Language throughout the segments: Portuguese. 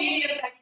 familia,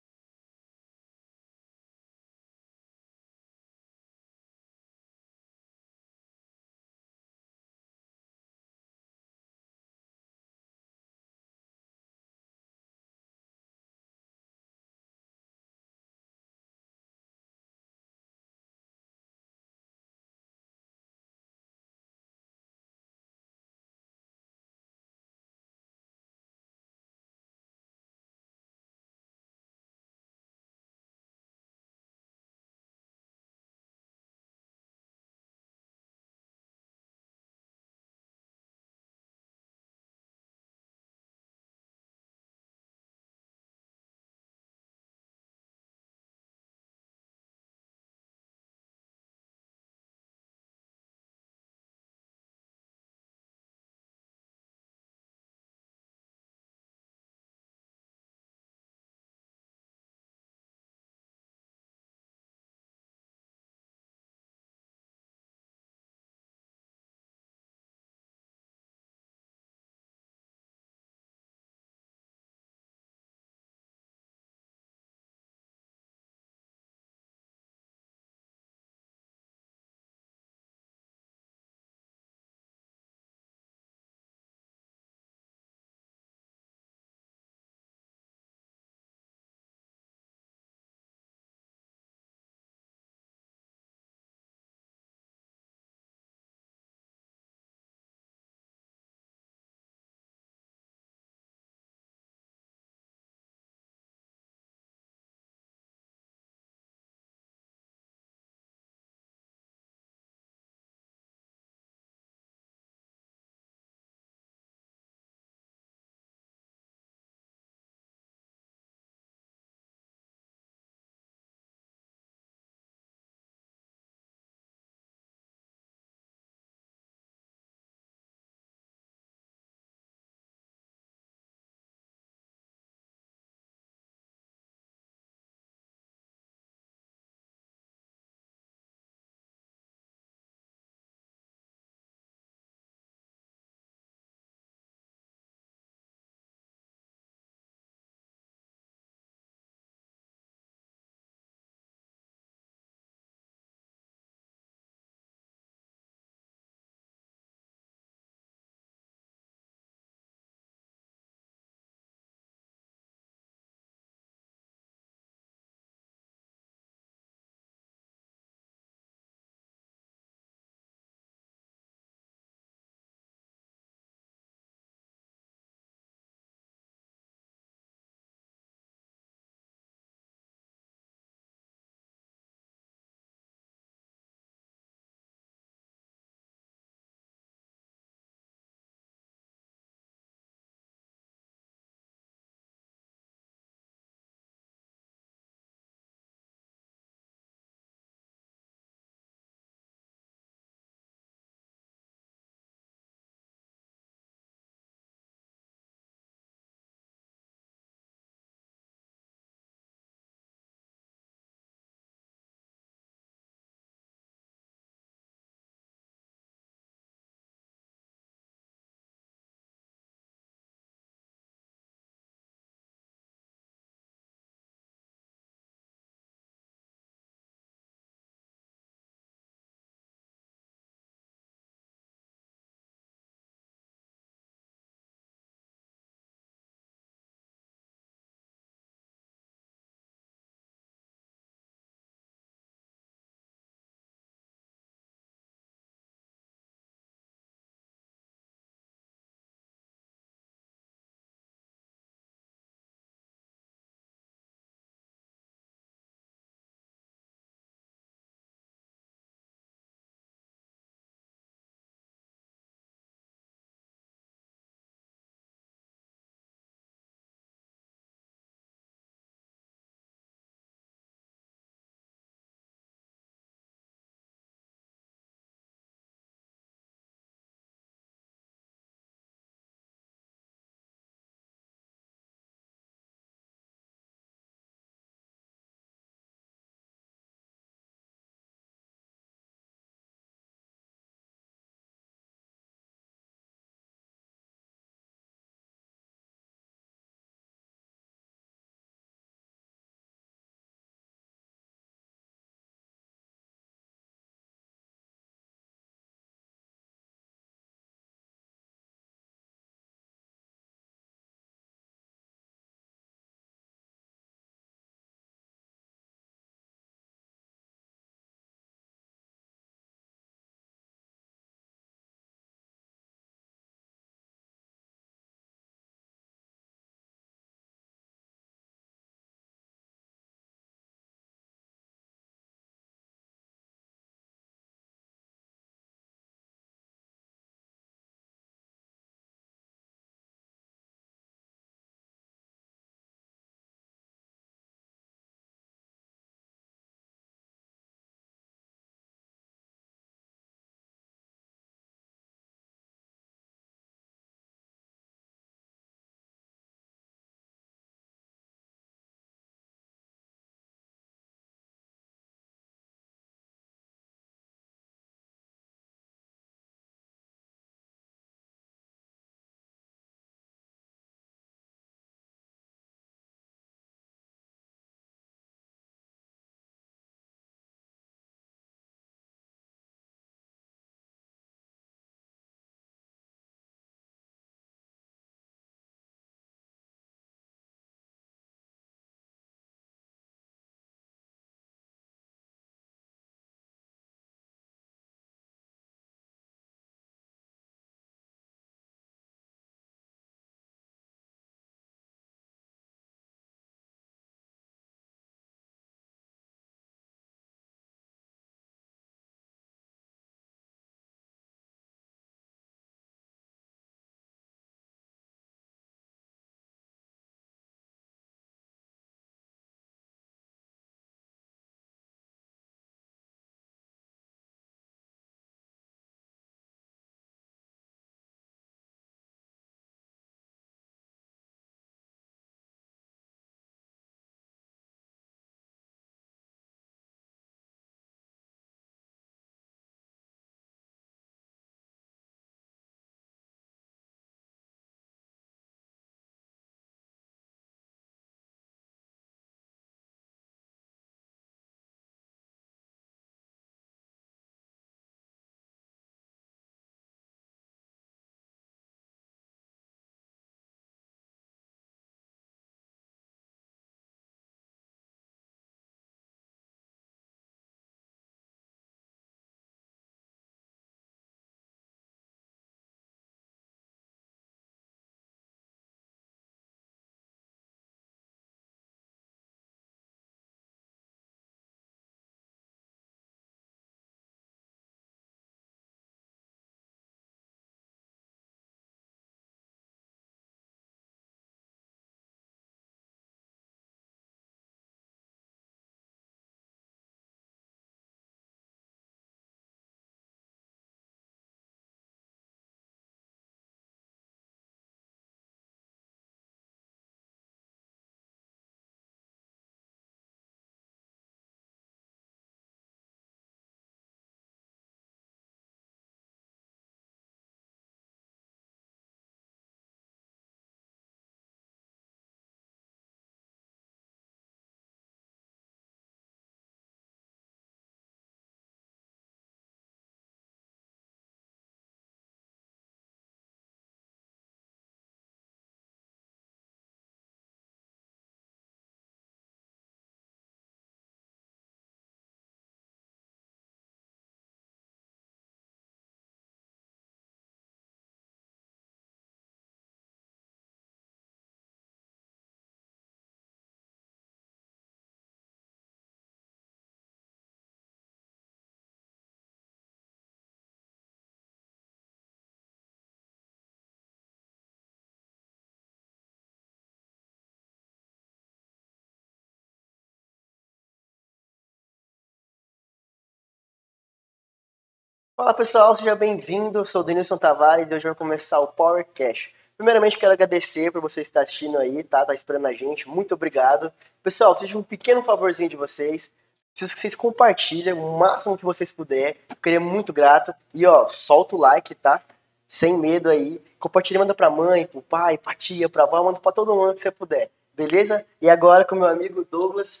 Fala pessoal, seja bem-vindo. Sou o Denilson Tavares e hoje vai começar o Power Cash. Primeiramente, quero agradecer por você estar assistindo aí, tá? Tá esperando a gente. Muito obrigado. Pessoal, preciso de um pequeno favorzinho de vocês. Preciso que vocês compartilhem o máximo que vocês puderem. Queria muito grato. E ó, solta o like, tá? Sem medo aí. Compartilha, manda pra mãe, pro pai, pra tia, pra avó, manda pra todo mundo que você puder. Beleza? E agora com meu amigo Douglas.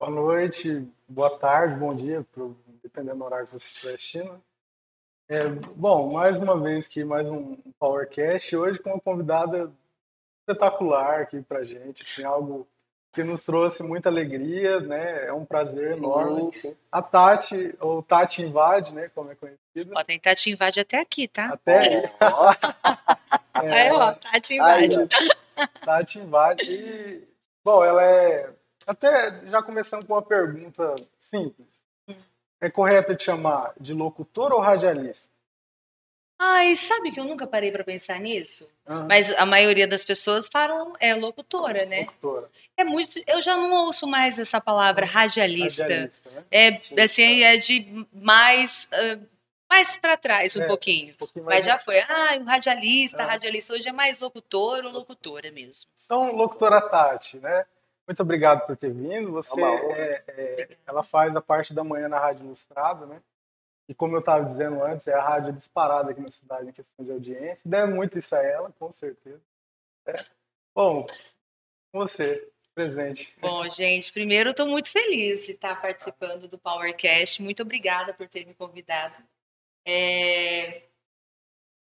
Boa noite, boa tarde, bom dia, dependendo do horário que você estiver assistindo. É, bom, mais uma vez aqui, mais um PowerCast, hoje com uma convidada espetacular aqui pra gente, assim, algo que nos trouxe muita alegria, né? É um prazer enorme. Sim. A Tati, ou Tati Invade, né? Como é conhecida. Ó, tem Tati Invade até aqui, tá? Até aí. é, ó, Tati Invade. Aí, Tati Invade. E, bom, ela é. Até já começando com uma pergunta simples. É correto te chamar de locutor ou radialista? Ai, sabe que eu nunca parei para pensar nisso? Uhum. Mas a maioria das pessoas falam é locutora, né? Locutora. É muito. Eu já não ouço mais essa palavra radialista. radialista né? É Sim, assim, é de mais uh, mais para trás um é, pouquinho. Um Mas já foi. Ah, o radialista, radialista hoje é mais locutor ou locutora mesmo. Então, locutora Tati, né? Muito obrigado por ter vindo. Você, é, é, ela faz a parte da manhã na Rádio Ilustrada, né? E como eu estava dizendo antes, é a rádio disparada aqui na cidade em questão de audiência. Deve muito isso a ela, com certeza. É. Bom, você, presente. Bom, gente, primeiro eu estou muito feliz de estar participando do PowerCast. Muito obrigada por ter me convidado. É,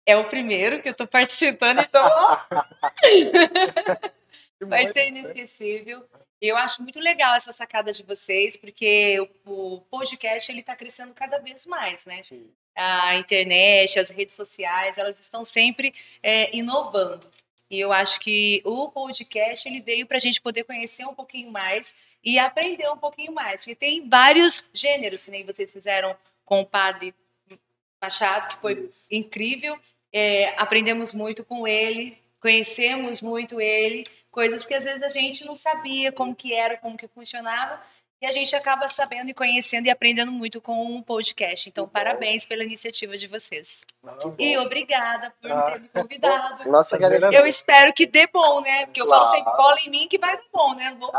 é o primeiro que eu estou participando, então. Vai ser inesquecível. Eu acho muito legal essa sacada de vocês, porque o, podcast ele está crescendo cada vez mais, né? Sim. A internet, as redes sociais, elas estão sempre é, inovando. E eu acho que o podcast ele veio para a gente poder conhecer um pouquinho mais e aprender um pouquinho mais. Porque tem vários gêneros, que nem vocês fizeram com o padre Machado, que foi Isso. incrível. É, aprendemos muito com ele, conhecemos muito ele coisas que às vezes a gente não sabia como que era, como que funcionava, e a gente acaba sabendo e conhecendo e aprendendo muito com um podcast. Então, parabéns pela iniciativa de vocês. e obrigada por ah. ter me convidado. Nossa, Eu espero que dê bom, né? Porque eu claro. falo sempre, cola em mim que vai dar bom, né? Vou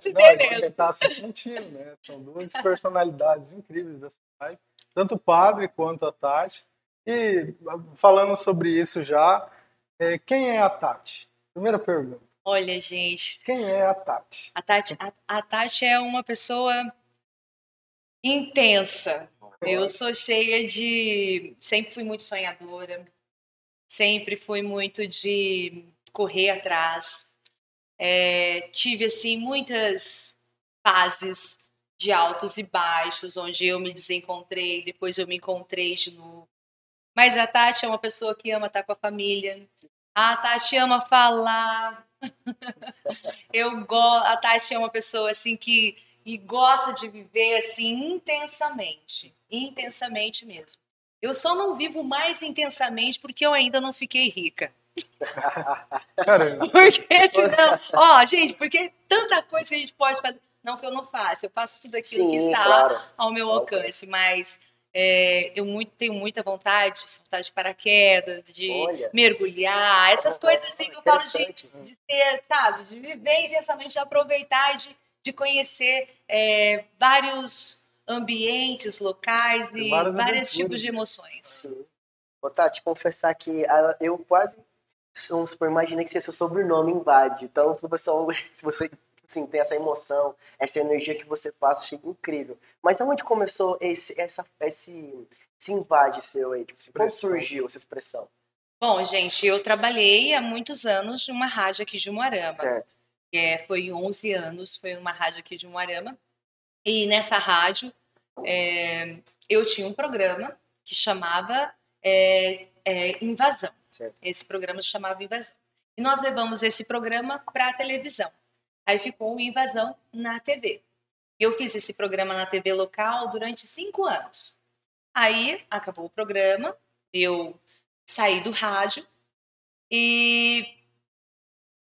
se dê mesmo. Você está se sentindo, né? São duas personalidades incríveis dessa live. Tanto o padre quanto a Tati. E falando sobre isso já, é, quem é a Tati? Primeira pergunta. Olha, gente. Quem é a Tati? A Tati, a, a Tati é uma pessoa intensa. Eu sou cheia de. Sempre fui muito sonhadora. Sempre fui muito de correr atrás. É, tive, assim, muitas fases de altos e baixos, onde eu me desencontrei, depois eu me encontrei de novo. Mas a Tati é uma pessoa que ama estar com a família. A Tati ama falar, eu gosto, a Tati é uma pessoa assim que e gosta de viver assim intensamente, intensamente mesmo. Eu só não vivo mais intensamente porque eu ainda não fiquei rica. Caramba. Porque senão, ó, gente, porque tanta coisa que a gente pode fazer, não que eu não faço, eu faço tudo aquilo Sim, que está claro. ao meu alcance, mas é, eu muito, tenho muita vontade de saltar de paraquedas, de Olha. mergulhar, essas coisas assim que eu falo de, né? de ser, sabe, de viver intensamente, de aproveitar e de, de conhecer é, vários ambientes locais e vários tipos de emoções. Sim. Vou tá, te confessar que ah, eu quase, imaginei que seja seu sobrenome invade. Então, se você, se você sim, tem essa emoção, essa energia que você passa, achei incrível. Mas aonde começou esse, essa, esse, esse invade seu aí? Tipo, assim, como surgiu essa expressão? Bom, gente, eu trabalhei há muitos anos numa rádio aqui de. Certo. É, foi 11 anos, foi uma rádio aqui de Umuarama. E nessa rádio, é, eu tinha um programa que chamava é, é Invasão. Certo. Esse programa chamava Invasão. E nós levamos esse programa para a televisão. Aí ficou o Invasão na TV. Eu fiz esse programa na TV local durante cinco anos. Aí acabou o programa, eu saí do rádio e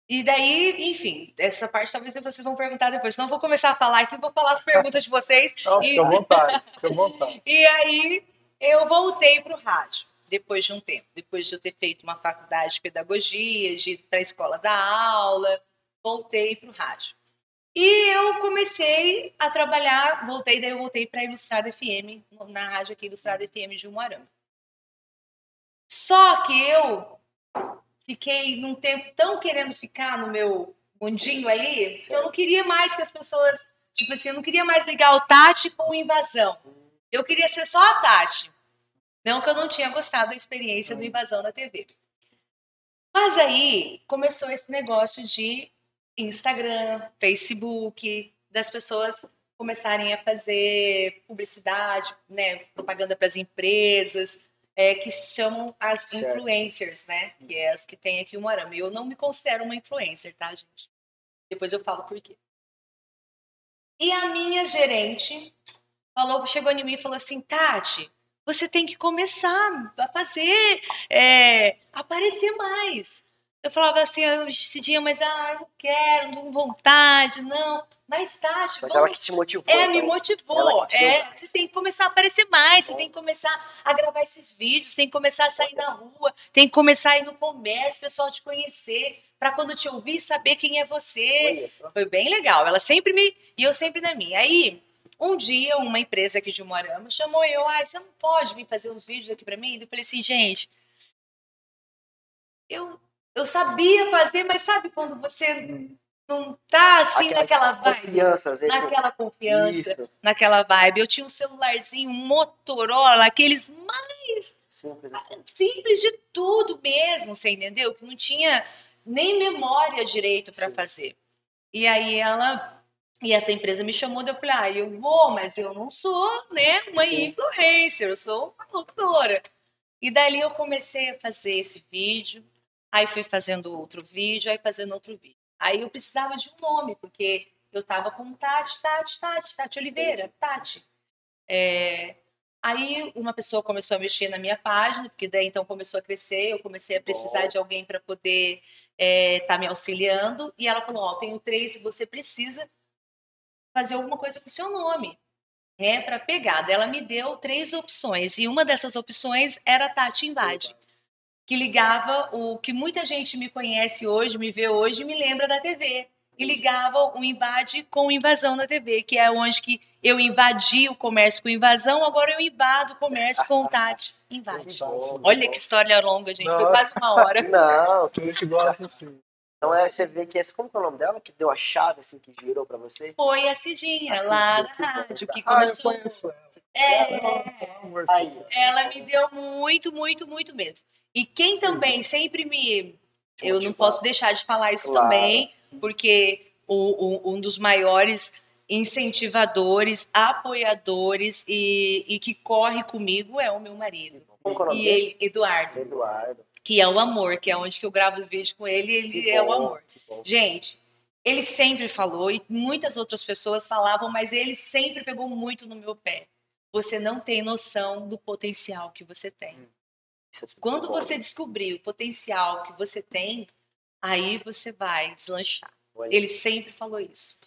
e daí, enfim, essa parte talvez vocês vão perguntar depois. Eu vou começar a falar aqui, vou falar as perguntas de vocês. Não, e... à vontade, fica à vontade. e aí eu voltei para o rádio depois de um tempo, depois de eu ter feito uma faculdade de pedagogia, de ir para a escola da aula, voltei para o rádio. E eu comecei a trabalhar, voltei, daí eu voltei para a Ilustrada FM, na rádio aqui Ilustrada FM de Umuarama. Só que eu fiquei num tempo tão querendo ficar no meu mundinho ali, que eu não queria mais que as pessoas, tipo assim, eu não queria mais ligar o Tati com o Invasão. Eu queria ser só a Tati. Não que eu não tinha gostado da experiência do Invasão na TV. Mas aí começou esse negócio de Instagram, Facebook, das pessoas começarem a fazer publicidade, né, propaganda para as empresas, é, que chamam as certo. influencers, né, que é as que tem aqui o Moarama. Eu não me considero uma influencer, tá, gente? Depois eu falo por quê. E a minha gerente falou, chegou em mim e falou assim, Tati, você tem que começar a fazer, é, aparecer mais. Eu falava assim, eu decidia, mas ah, eu não quero, não tenho vontade, não. Mas Tati, mas vamos... ela que te motivou. É, então. me motivou. É, você tem que começar a aparecer mais, você tem que começar a gravar esses vídeos, tem que começar a sair na rua, tem que começar a ir no comércio, o pessoal te conhecer, para quando te ouvir saber quem é você. Foi bem legal. Ela sempre me e eu sempre na minha. Aí um dia, uma empresa aqui de Moarama chamou eu, ah, você não pode vir fazer uns vídeos aqui para mim? Eu falei assim, gente, eu, eu sabia fazer, mas sabe quando você não tá assim Aquela naquela vibe? Confiança, às vezes naquela confiança, Isso. naquela vibe. Eu tinha um celularzinho Motorola, aqueles mais simples, assim. simples de tudo mesmo, você entendeu? Que não tinha nem memória direito para fazer. E aí ela e essa empresa me chamou, eu falei, ah, eu vou, mas eu não sou, né, uma Sim. influencer, eu sou uma locutora. E dali eu comecei a fazer esse vídeo, aí fui fazendo outro vídeo, aí fazendo outro vídeo. Aí eu precisava de um nome, porque eu tava com Tati, Tati, Tati, Tati Oliveira, Tati. É... Aí uma pessoa começou a mexer na minha página, porque daí então começou a crescer, eu comecei a precisar Bom. de alguém para poder estar é, tá me auxiliando, e ela falou, ó, oh, tenho três, você precisa fazer alguma coisa com o seu nome, né, para pegar. Ela me deu três opções e uma dessas opções era Tati Invade, que ligava o que muita gente me conhece hoje, me vê hoje, me lembra da TV. E ligava o invade com invasão na TV, que é onde que eu invadi o comércio com invasão, agora eu invado o comércio com Tati invade. Olha que história longa, gente. Não. Foi quase uma hora. Não, que gente gosta assim. Então é, você vê que esse, como é o nome dela? Que deu a chave assim que girou para você? Foi a Cidinha, lá na rádio, que começou. Ah, eu conheço é, Aí. ela me deu muito, muito, muito mesmo. E quem também sempre me. Eu não posso deixar de falar isso claro. também, porque o, o, um dos maiores incentivadores, apoiadores e, e, que corre comigo é o meu marido. Como é e ele, Eduardo. Eduardo que é o amor, que é onde que eu gravo os vídeos com ele, ele que é bom, o amor. Gente, ele sempre falou e muitas outras pessoas falavam, mas ele sempre pegou muito no meu pé. Você não tem noção do potencial que você tem. É Quando você descobrir o potencial que você tem, aí você vai deslanchar. Ele sempre falou isso.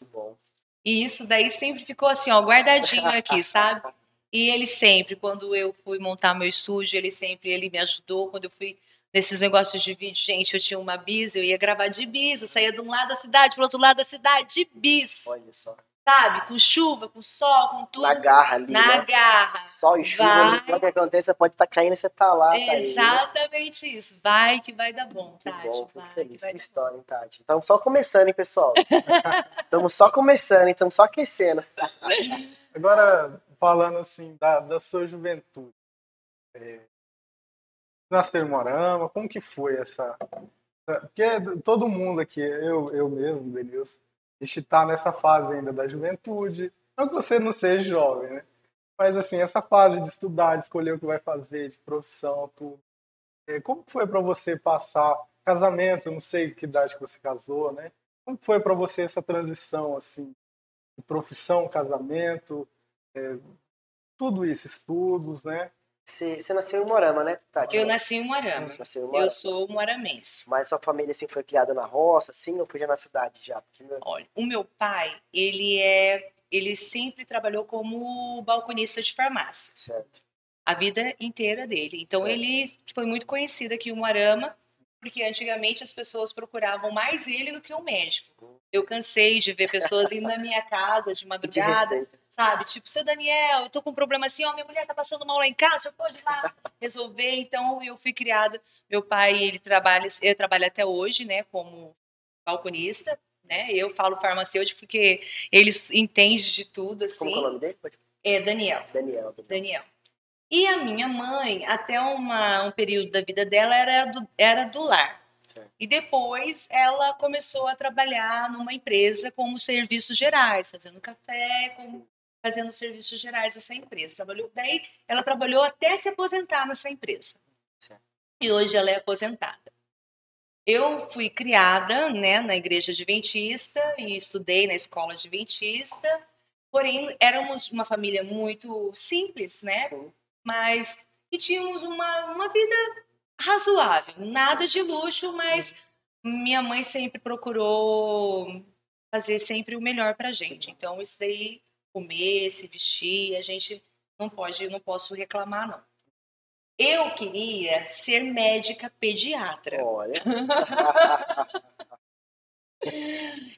E isso daí sempre ficou assim, ó, guardadinho aqui, sabe? E ele sempre, quando eu fui montar meu estúdio, ele sempre ele me ajudou. Quando eu fui nesses negócios de vídeo, gente, eu tinha uma bis, eu ia gravar de bis, eu saía de um lado da cidade para outro lado da cidade de bis. Olha só. Sabe? Com chuva, com sol, com tudo. Na garra ali. Na né? garra. Sol e chuva, o que aconteça, pode estar tá caindo e você tá lá. Tá Exatamente tá isso. Vai que vai dar bom, que Tati. Bom, vai, feliz. Que, que história, hein, Tati? Estamos só começando, hein, pessoal? Estamos só começando, estamos só aquecendo. Agora, falando assim, da, da sua juventude. É, nasceu em Morama? Como que foi essa... Porque todo mundo aqui, eu, eu mesmo, Denilson, a gente está nessa fase ainda da juventude. Não que você não seja jovem, né? Mas, assim, essa fase de estudar, de escolher o que vai fazer, de profissão, tudo. É, como foi para você passar casamento? Não sei que idade que você casou, né? Como foi para você essa transição, assim, de profissão, casamento, é, tudo isso, estudos, né? Você, você nasceu em Morama, né, Tati? Eu nasci em Morama. Nasceu em Morama. Eu sou moramense. Mas sua família, assim, foi criada na roça, assim, ou foi já na cidade já? Porque meu... Olha, o meu pai, ele é... Ele sempre trabalhou como balconista de farmácia. Certo. a vida inteira dele. Então Certo. ele foi muito conhecido aqui em Moarama, porque antigamente as pessoas procuravam mais ele do que o médico. Eu cansei de ver pessoas indo na minha casa de De madrugada, receita. Sabe? Tipo, seu Daniel, eu tô com um problema assim, ó, minha mulher tá passando mal lá em casa, senhor pode ir lá resolver. Então eu fui criada, meu pai, ele trabalha, ele trabalha até hoje, né, como balconista, né? Eu falo farmacêutico porque ele entende de tudo Como que é o assim. nome dele? Pode- É Daniel. Daniel. Daniel. E a minha mãe, até uma, um período da vida dela, era do, era do lar. Certo. E depois ela começou a trabalhar numa empresa como serviços gerais, fazendo café, como, fazendo serviços gerais nessa empresa. Trabalhou, daí ela trabalhou até se aposentar nessa empresa. Certo. E hoje ela é aposentada. Eu fui criada né, na igreja adventista e estudei na escola adventista, porém éramos uma família muito simples, né? Sim. mas que tínhamos uma, uma vida razoável, nada de luxo, mas minha mãe sempre procurou fazer sempre o melhor pra gente. Então isso daí, comer, se vestir, a gente não pode, não posso reclamar não. Eu queria ser médica pediatra. Olha.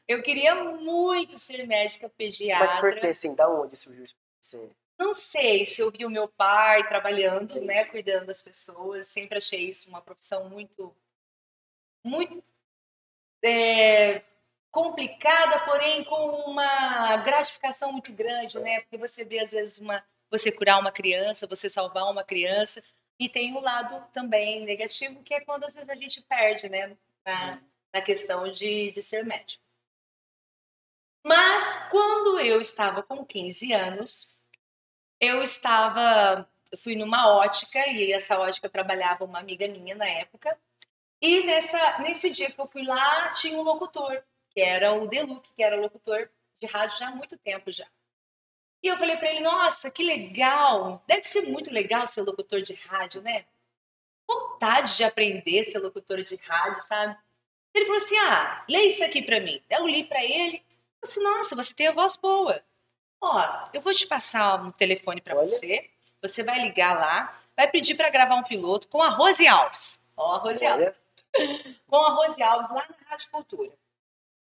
Eu queria muito ser médica pediatra. Mas por que, assim, da onde surgiu isso? Você... Não sei se eu vi o meu pai trabalhando, né, cuidando das pessoas. Sempre achei isso uma profissão muito, muito é, complicada, porém com uma gratificação muito grande, né? Porque você vê às vezes uma, você curar uma criança, você salvar uma criança, e tem o lado também negativo que é quando às vezes a gente perde, né, na, na questão de, de ser médico. Mas quando eu estava com 15 anos eu estava, eu fui numa ótica e essa ótica trabalhava uma amiga minha na época. E nessa, nesse dia que eu fui lá, tinha um locutor, que era o Deluc, que era locutor de rádio já há muito tempo já. E eu falei para ele: "Nossa, que legal! Deve ser muito legal ser locutor de rádio, né? Vontade de aprender ser locutor de rádio, sabe?" Ele falou assim: "Ah, lê isso aqui para mim." Eu li para ele. Eu falei assim: "Nossa, você tem a voz boa." Ó, eu vou te passar um telefone para você. Você vai ligar lá, vai pedir para gravar um piloto com a Rose Alves. Ó, a Rose Alves. Olha, Com a Rose Alves lá na Rádio Cultura.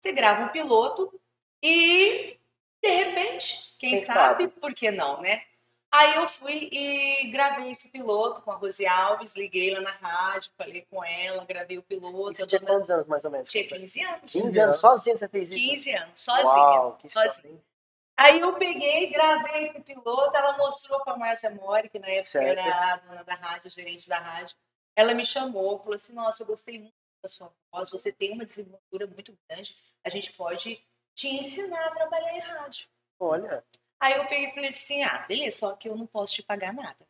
Você grava um piloto e, de repente, quem, Quem sabe, sabe? por que não, né? Aí eu fui e gravei esse piloto com a Rose Alves, liguei lá na rádio, falei com ela, gravei o piloto. tinha quantos anos, mais ou menos? Tinha 15 anos. 15 anos, sozinho você fez isso? 15 anos, sozinha. Uau, que sozinha. história? Aí eu peguei, gravei esse piloto, ela mostrou para a Márcia Mori, que na época Certo. era a dona da rádio, gerente da rádio. Ela me chamou, falou assim: Nossa, eu gostei muito da sua voz, você tem uma desenvoltura muito grande, a gente pode te ensinar a trabalhar em rádio. Olha, Aí eu peguei e falei assim: Ah, beleza, só que eu não posso te pagar nada.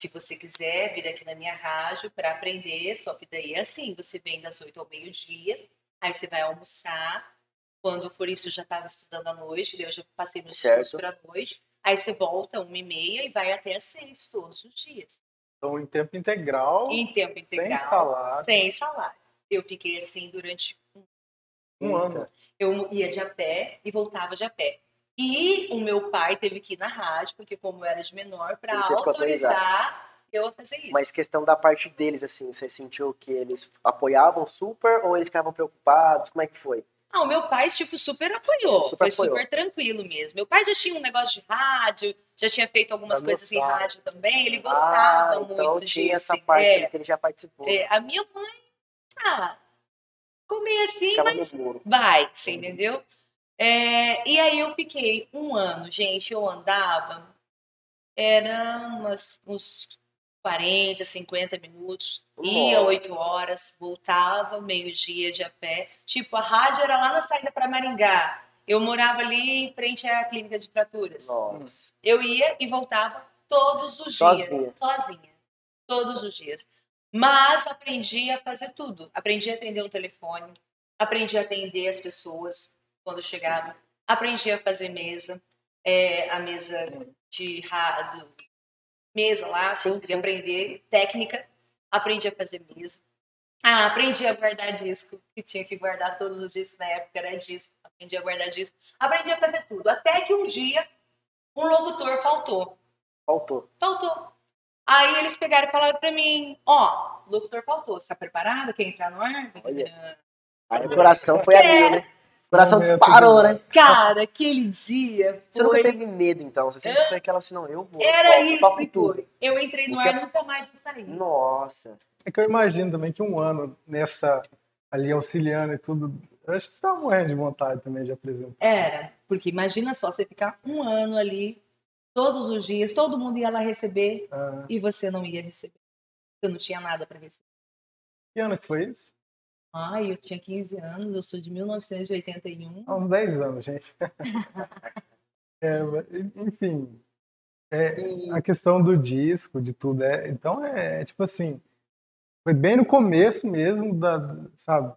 Se você quiser vir aqui na minha rádio para aprender, só que daí é assim: você vem das 8 ao meio-dia, aí você vai almoçar. Quando for isso, eu já estava estudando à noite, eu já passei meus estudos para a noite. Aí você volta uma e meia e vai até às seis todos os dias. Então, em tempo integral, Em tempo integral. sem salário, Sem salário. Eu fiquei assim durante um eita. ano. eu ia de a pé e voltava de a pé. E o meu pai teve que ir na rádio, porque como eu era de menor, para autorizar eu a fazer isso. Mas questão da parte deles, assim, você sentiu que eles apoiavam super ou eles ficavam preocupados? Como é que foi? Ah, o meu pai, tipo, super apoiou. Super Foi apoiou. super tranquilo mesmo. Meu pai já tinha um negócio de rádio, já tinha feito algumas coisas em rádio também. Ele gostava ah, muito então disso. tinha essa parte É, que ele já participou. é, a minha mãe, ah, comer assim, Ficava mas vai, você entendeu? É, e aí eu fiquei um ano, gente, eu andava, era umas, uns 40, 50 minutos, ia Nossa. 8 horas, voltava meio-dia de a pé. Tipo, a rádio era lá na saída para Maringá. Eu morava ali em frente à clínica de fraturas. Nossa. Eu ia e voltava todos os Sozinha. dias, sozinha, todos os dias. Mas aprendi a fazer tudo. Aprendi a atender o telefone, aprendi a atender as pessoas quando chegavam, aprendi a fazer mesa, é, a mesa de rádio, mesa lá, Sim, consegui sim. aprender técnica, aprendi a fazer mesa. Ah, aprendi a guardar disco, que tinha que guardar todos os discos na época, era disco. Aprendi a guardar disco. Aprendi a fazer tudo. Até que um dia um locutor faltou. Faltou. Faltou. Aí eles pegaram e falaram pra mim, ó, o locutor faltou, você tá preparado? Quer entrar no ar? Olha. Aí o coração foi É. mil, né? Coração Momento disparou, né? Cara, aquele dia Você nunca teve medo, então? Você sempre foi aquela assim, não, eu vou. Era topo, isso topo. Eu entrei no O que ar é- e nunca mais saí. Nossa. É que eu imagino também que um ano nessa ali auxiliando e tudo, eu acho que você tava morrendo de vontade também de apresentar. Era, porque imagina só, você ficar um ano ali, todos os dias, todo mundo ia lá receber Ah, e você não ia receber. Você não tinha nada para receber. que ano que foi isso? Ai, eu tinha 15 anos, eu sou de 1981. Há uns 10 anos, gente. É, enfim, é, a questão do disco, de tudo, é, então é, tipo assim, foi bem no começo mesmo da, sabe,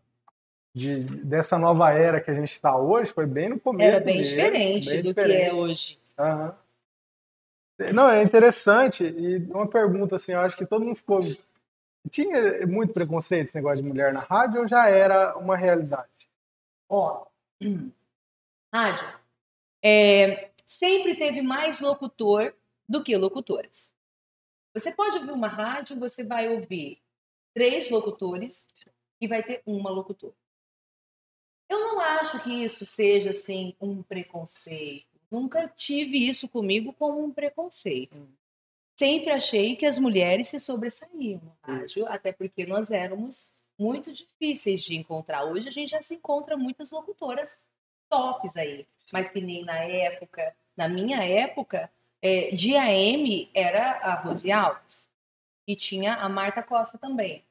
de, dessa nova era que a gente está hoje, foi bem no começo Era bem mesmo, diferente bem do que é diferente. hoje. Aham. Não, é interessante. E uma pergunta assim, eu acho que todo mundo ficou. Tinha muito preconceito esse negócio de mulher na rádio ou já era uma realidade? Ó, rádio. É, sempre teve mais locutor do que locutoras. Você pode ouvir uma rádio, você vai ouvir três locutores e vai ter uma locutora. Eu não acho que isso seja assim um preconceito. Nunca tive isso comigo como um preconceito. Sempre achei que as mulheres se sobressaíam no rádio, até porque nós éramos muito difíceis de encontrar. Hoje a gente já se encontra muitas locutoras tops aí, mas que nem na época, na minha época, é, de AM era a Rose Alves e tinha a Marta Costa também,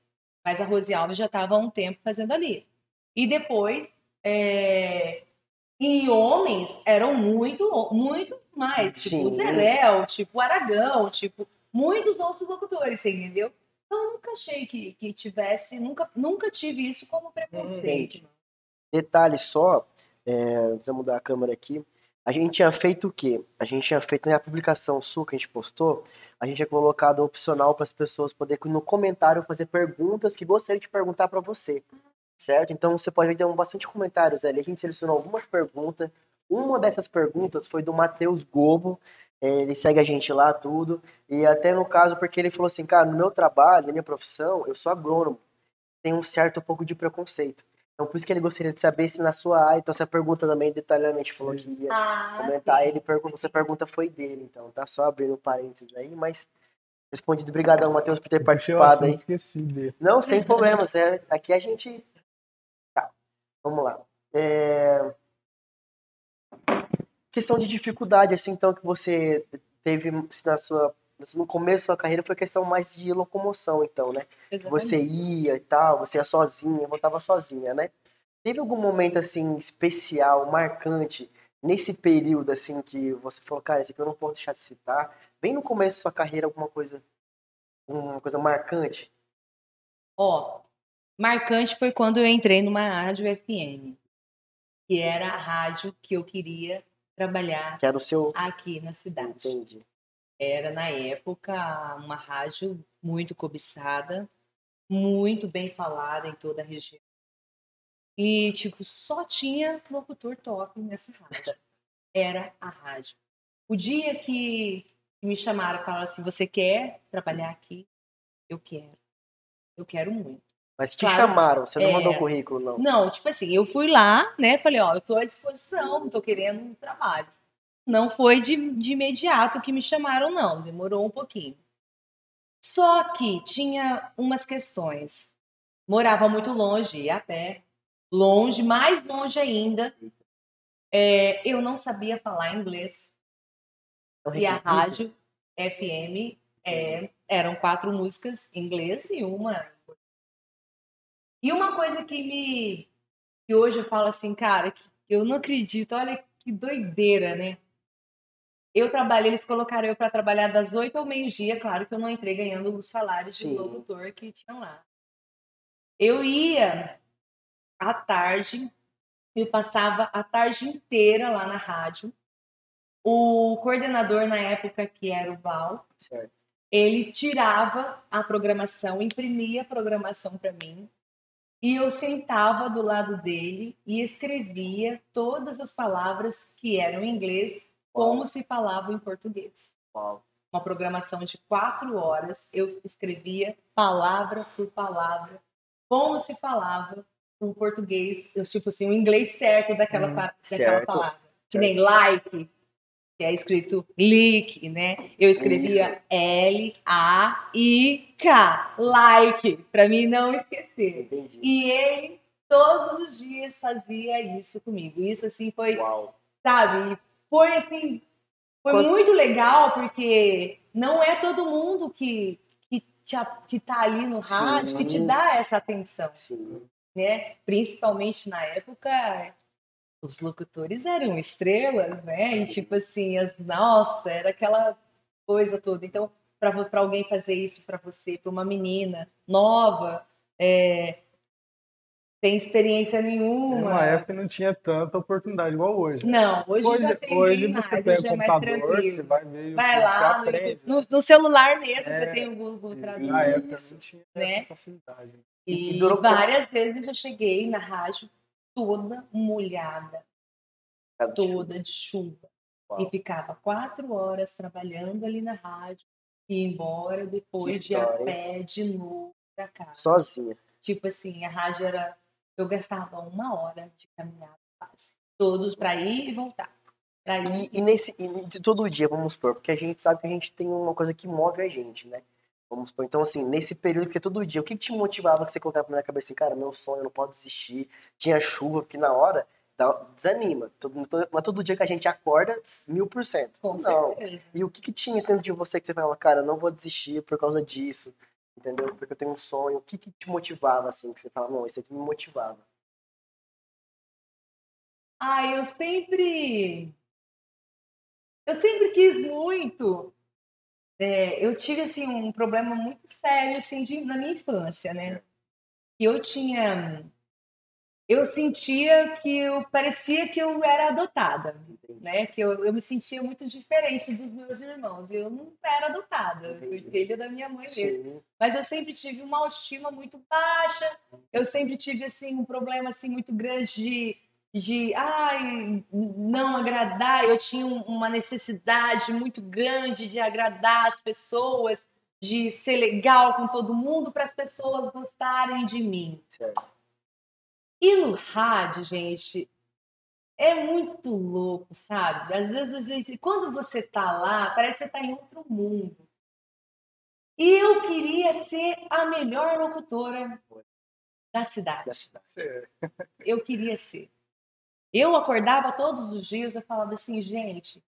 mas a Rose Alves já estava há um tempo fazendo ali. E depois, é, e homens eram muito, muito mais, tipo o Zé Léo, tipo o Aragão, tipo muitos outros locutores, você entendeu? Então, eu nunca achei que, que tivesse, nunca, nunca tive isso como preconceito. Detalhe só, é, precisa mudar a câmera aqui. A gente tinha feito o quê? A gente tinha feito na publicação sua que a gente postou, a gente tinha colocado opcional para as pessoas poderem no comentário fazer perguntas que gostaria de perguntar para você. Certo? Então você pode ver tem bastante comentários ali. A gente selecionou algumas perguntas. Uma dessas perguntas foi do Matheus Gobo. Ele segue a gente lá, tudo. E até no caso, porque ele falou assim, cara, no meu trabalho, na minha profissão, eu sou agrônomo. Tem um certo pouco de preconceito. Então, por isso que ele gostaria de saber se na sua área, então essa pergunta também detalhadamente falou que ia Ah, comentar, sim. ele pergunta, essa pergunta foi dele, então, tá só abrindo parênteses aí, mas respondido, obrigadão, Matheus, por ter Eu participado aí. esqueci dele. Não, sem problemas, é, aqui a gente... Vamos lá. É... Questão de dificuldade, assim, então, que você teve na sua... No começo da sua carreira foi questão mais de locomoção, então, né? Exatamente. você ia e tal, você ia sozinha, voltava sozinha, né? Teve algum momento assim especial, marcante nesse período assim que você falou, cara, esse aqui eu não posso deixar de citar. Bem no começo da sua carreira alguma coisa uma coisa marcante? Ó, marcante foi quando eu entrei numa rádio FM, que era a rádio que eu queria trabalhar Que seu aqui na cidade. entendi. Era, na época, uma rádio muito cobiçada, muito bem falada em toda a região. E, tipo, só tinha locutor top nessa rádio. Era a rádio. O dia que me chamaram e falaram assim: você quer trabalhar aqui? Eu quero. Eu quero muito. Mas te Claro. chamaram, você não É. mandou currículo, não. Não, tipo assim, eu fui lá, né? Falei, ó, eu tô à disposição, tô querendo um trabalho. Não foi de, de imediato que me chamaram, não. Demorou um pouquinho. Só que tinha umas questões. Morava muito longe, ia até longe, mais longe ainda. É, eu não sabia falar inglês. É E a rádio FM é, eram quatro músicas em inglês e uma. E uma coisa que me. que hoje eu falo assim, cara, que eu não acredito, olha que doideira, né? Eu trabalhei, eles colocaram eu para trabalhar das oito ao meio-dia, claro que eu não entrei ganhando os salários de Sim. locutor que tinham lá. Eu ia à tarde, eu passava a tarde inteira lá na rádio. O coordenador na época, que era o Val, Certo. ele tirava a programação, imprimia a programação para mim, e eu sentava do lado dele e escrevia todas as palavras que eram em inglês como se falavam em português. Uma programação de quatro horas. Eu escrevia palavra por palavra, como se falava o português, eu, tipo assim, o inglês certo daquela, hum, daquela certo, palavra. Que certo. nem like, que é escrito like, né? Eu escrevia L-A-I-K, like, para mim não esquecer. Entendi. E ele todos os dias fazia isso comigo. Isso assim foi, Uau. sabe? Foi assim, foi muito legal porque não é todo mundo que que, te, que tá ali no rádio Sim. que te dá essa atenção. Sim. Né? Principalmente na época os locutores eram estrelas, né? E tipo assim, as, nossa, era aquela coisa toda. Então, para alguém fazer isso para você, para uma menina nova, é, sem experiência nenhuma. Numa época não tinha tanta oportunidade igual hoje. Não, hoje, hoje já tem Hoje você mais, pega o é computador, você vai ver Vai lá no, no, no, celular mesmo, é, você tem o Google Tradutor. Na época não tinha né? essa facilidade. E, e várias vezes eu cheguei na rádio toda molhada, de toda de chuva. Uau. E ficava quatro horas trabalhando ali na rádio e embora depois de a pé de novo pra casa. Sozinha. Tipo assim, a rádio era. Eu gastava uma hora de caminhada quase. Todos para ir e voltar. Pra ir e, e nesse e todo dia, vamos supor, porque a gente sabe que a gente tem uma coisa que move a gente, né? Vamos supor. Então, assim, nesse período que é todo dia, o que, que te motivava que você colocava na minha cabeça assim, cara, meu sonho, eu não posso desistir. Tinha chuva, porque na hora desanima. Não é todo dia que a gente acorda mil por cento. Não. E o que, que tinha dentro de você que você falava, cara, não vou desistir por causa disso, entendeu? Porque eu tenho um sonho. O que, que te motivava, assim, que você fala, não, isso aqui me motivava? Ah, eu sempre. Eu sempre quis muito é, eu tive assim um problema muito sério assim de, na minha infância, né? Que eu tinha, eu sentia que eu parecia que eu era adotada, né? Que eu, eu me sentia muito diferente dos meus irmãos. Eu não era adotada, eu fui filha da minha mãe mesmo. Mas eu sempre tive uma autoestima muito baixa. Eu sempre tive assim um problema assim muito grande de de ai, não agradar, eu tinha uma necessidade muito grande de agradar as pessoas, de ser legal com todo mundo para as pessoas gostarem de mim. E no rádio, gente, é muito louco, sabe? Às vezes a gente, quando você tá lá, parece que você tá em outro mundo. E eu queria ser a melhor locutora da cidade. Da cidade. Eu queria ser. Eu acordava todos os dias, eu falava assim, gente,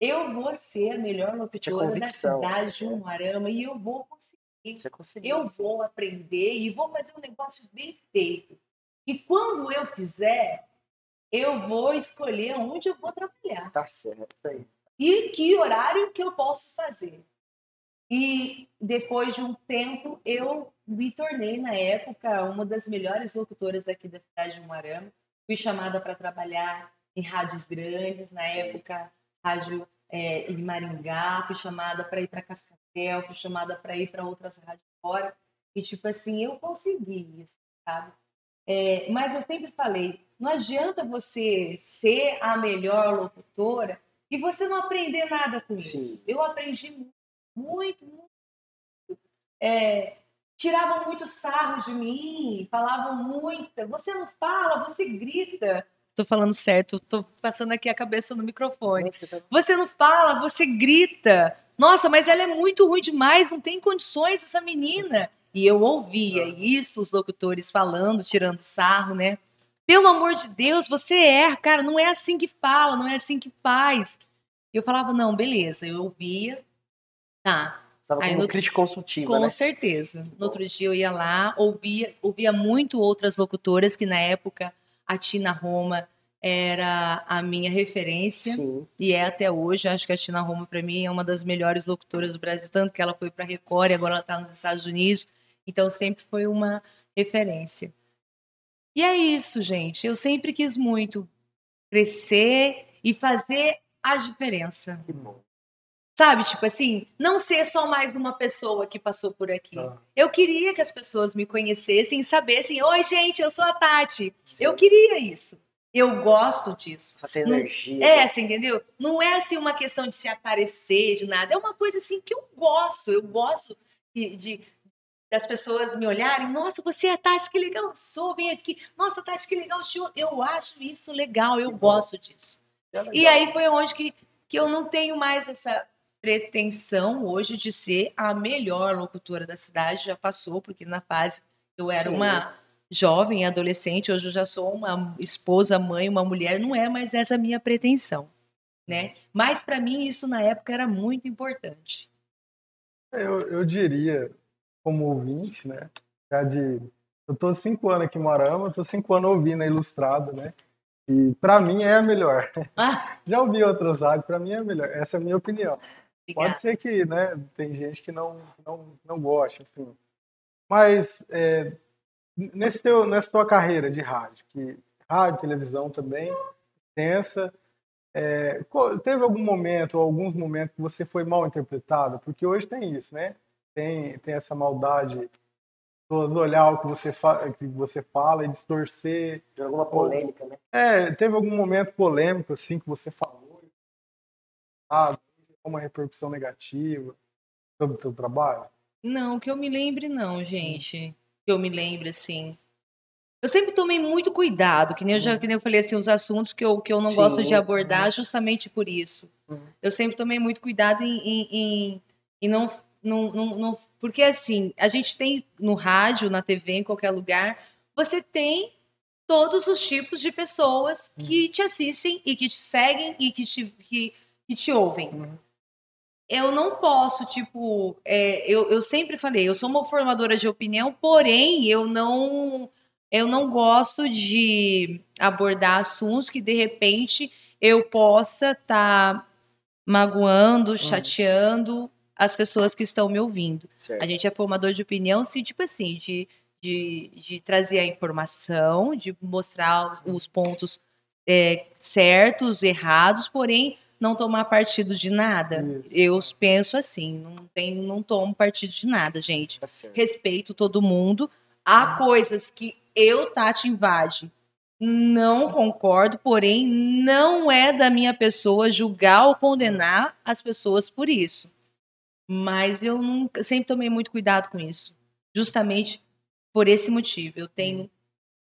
eu vou ser a melhor locutora da cidade de Umuarama e eu vou conseguir. eu vou aprender e vou fazer um negócio bem feito. E quando eu fizer, eu vou escolher onde eu vou trabalhar. Tá certo aí. E que horário que eu posso fazer. E depois de um tempo, eu me tornei, na época, uma das melhores locutoras aqui da cidade de Umuarama fui chamada para trabalhar em rádios grandes, na Sim. época, rádio é, em Maringá, fui chamada para ir para Cascavel, fui chamada para ir para outras rádios fora. E, tipo assim, eu consegui isso, sabe? É, mas eu sempre falei, não adianta você ser a melhor locutora e você não aprender nada com Sim. isso. Eu aprendi muito, muito, muito. É, tiravam muito sarro de mim, falavam muito. Você não fala, você grita. Tô falando certo, tô passando aqui a cabeça no microfone. Você não fala, você grita. Nossa, mas ela é muito ruim demais, não tem condições essa menina. E eu ouvia isso, os locutores falando, tirando sarro, né? Pelo amor de Deus, você é, cara, não é assim que fala, não é assim que faz. E eu falava, não, beleza, eu ouvia, tá, Estava como no... crítica consultiva, Com né? certeza. No outro dia eu ia lá, ouvia, ouvia muito outras locutoras, que na época a Tina Roma era a minha referência Sim. e é até hoje. Acho que a Tina Roma para mim é uma das melhores locutoras do Brasil, tanto que ela foi para Record e agora ela está nos Estados Unidos. Então sempre foi uma referência. E é isso, gente. Eu sempre quis muito crescer e fazer a diferença. Que bom. Sabe, tipo assim, não ser só mais uma pessoa que passou por aqui. Ah. Eu queria que as pessoas me conhecessem e sabessem, oi gente, eu sou a Tati. Sim. Eu queria isso. Eu gosto disso. Essa energia. Não, é, você entendeu? Não é assim uma questão de se aparecer, de nada. É uma coisa assim que eu gosto. Eu gosto de, de das pessoas me olharem, nossa, você é Tati, que legal, eu sou, vem aqui, nossa, Tati, que legal, eu acho isso legal, eu que gosto bom. disso. É e aí foi onde que, que eu não tenho mais essa pretensão hoje de ser a melhor locutora da cidade, já passou, porque na fase eu era Sim. uma jovem, adolescente, hoje eu já sou uma esposa, mãe, uma mulher, não é mais essa a minha pretensão, né? Mas para mim isso na época era muito importante. Eu, eu diria, como ouvinte, né? Já de, eu tô cinco anos aqui em Morama, eu tô cinco anos ouvindo a Ilustrada, né? E para mim é a melhor. Ah. Já ouvi outras rádios, para mim é a melhor. Essa é a minha opinião. Obrigada. Pode ser que, né? Tem gente que não não não gosta, enfim. Mas é, nesse teu, nessa tua carreira de rádio, que rádio, televisão também, extensa, é, teve algum momento, ou alguns momentos que você foi mal interpretado? Porque hoje tem isso, né? Tem, tem essa maldade, pessoas olhar o que você, fa que você fala e distorcer. De alguma polêmica, né? É, teve algum momento polêmico, assim, que você falou, ah, uma repercussão negativa sobre o teu trabalho? Não, que eu me lembre não, gente que eu me lembro, assim. Eu sempre tomei muito cuidado, que nem eu já uhum. que nem eu falei assim, os assuntos que eu, que eu não Sim. gosto de abordar, justamente por isso. Uhum. Eu sempre tomei muito cuidado em, em, em, em não, não, não, não. Porque assim, a gente tem no rádio, na TV, em qualquer lugar, você tem todos os tipos de pessoas que uhum. te assistem e que te seguem e que te, que, que te ouvem. Uhum eu não posso, tipo, é, eu, eu sempre falei, eu sou uma formadora de opinião, porém eu não eu não gosto de abordar assuntos que de repente eu possa estar tá magoando, uhum. chateando as pessoas que estão me ouvindo. Certo. A gente é formador de opinião, sim, tipo assim, de, de, de trazer a informação, de mostrar os, os pontos é, certos, errados, porém não tomar partido de nada. Eu penso assim, não, tenho, não tomo partido de nada, gente. Tá Respeito todo mundo. Há ah. coisas que eu, Tati Invade, não concordo, porém, não é da minha pessoa julgar ou condenar as pessoas por isso. Mas eu nunca, sempre tomei muito cuidado com isso. Justamente por esse motivo. Eu tenho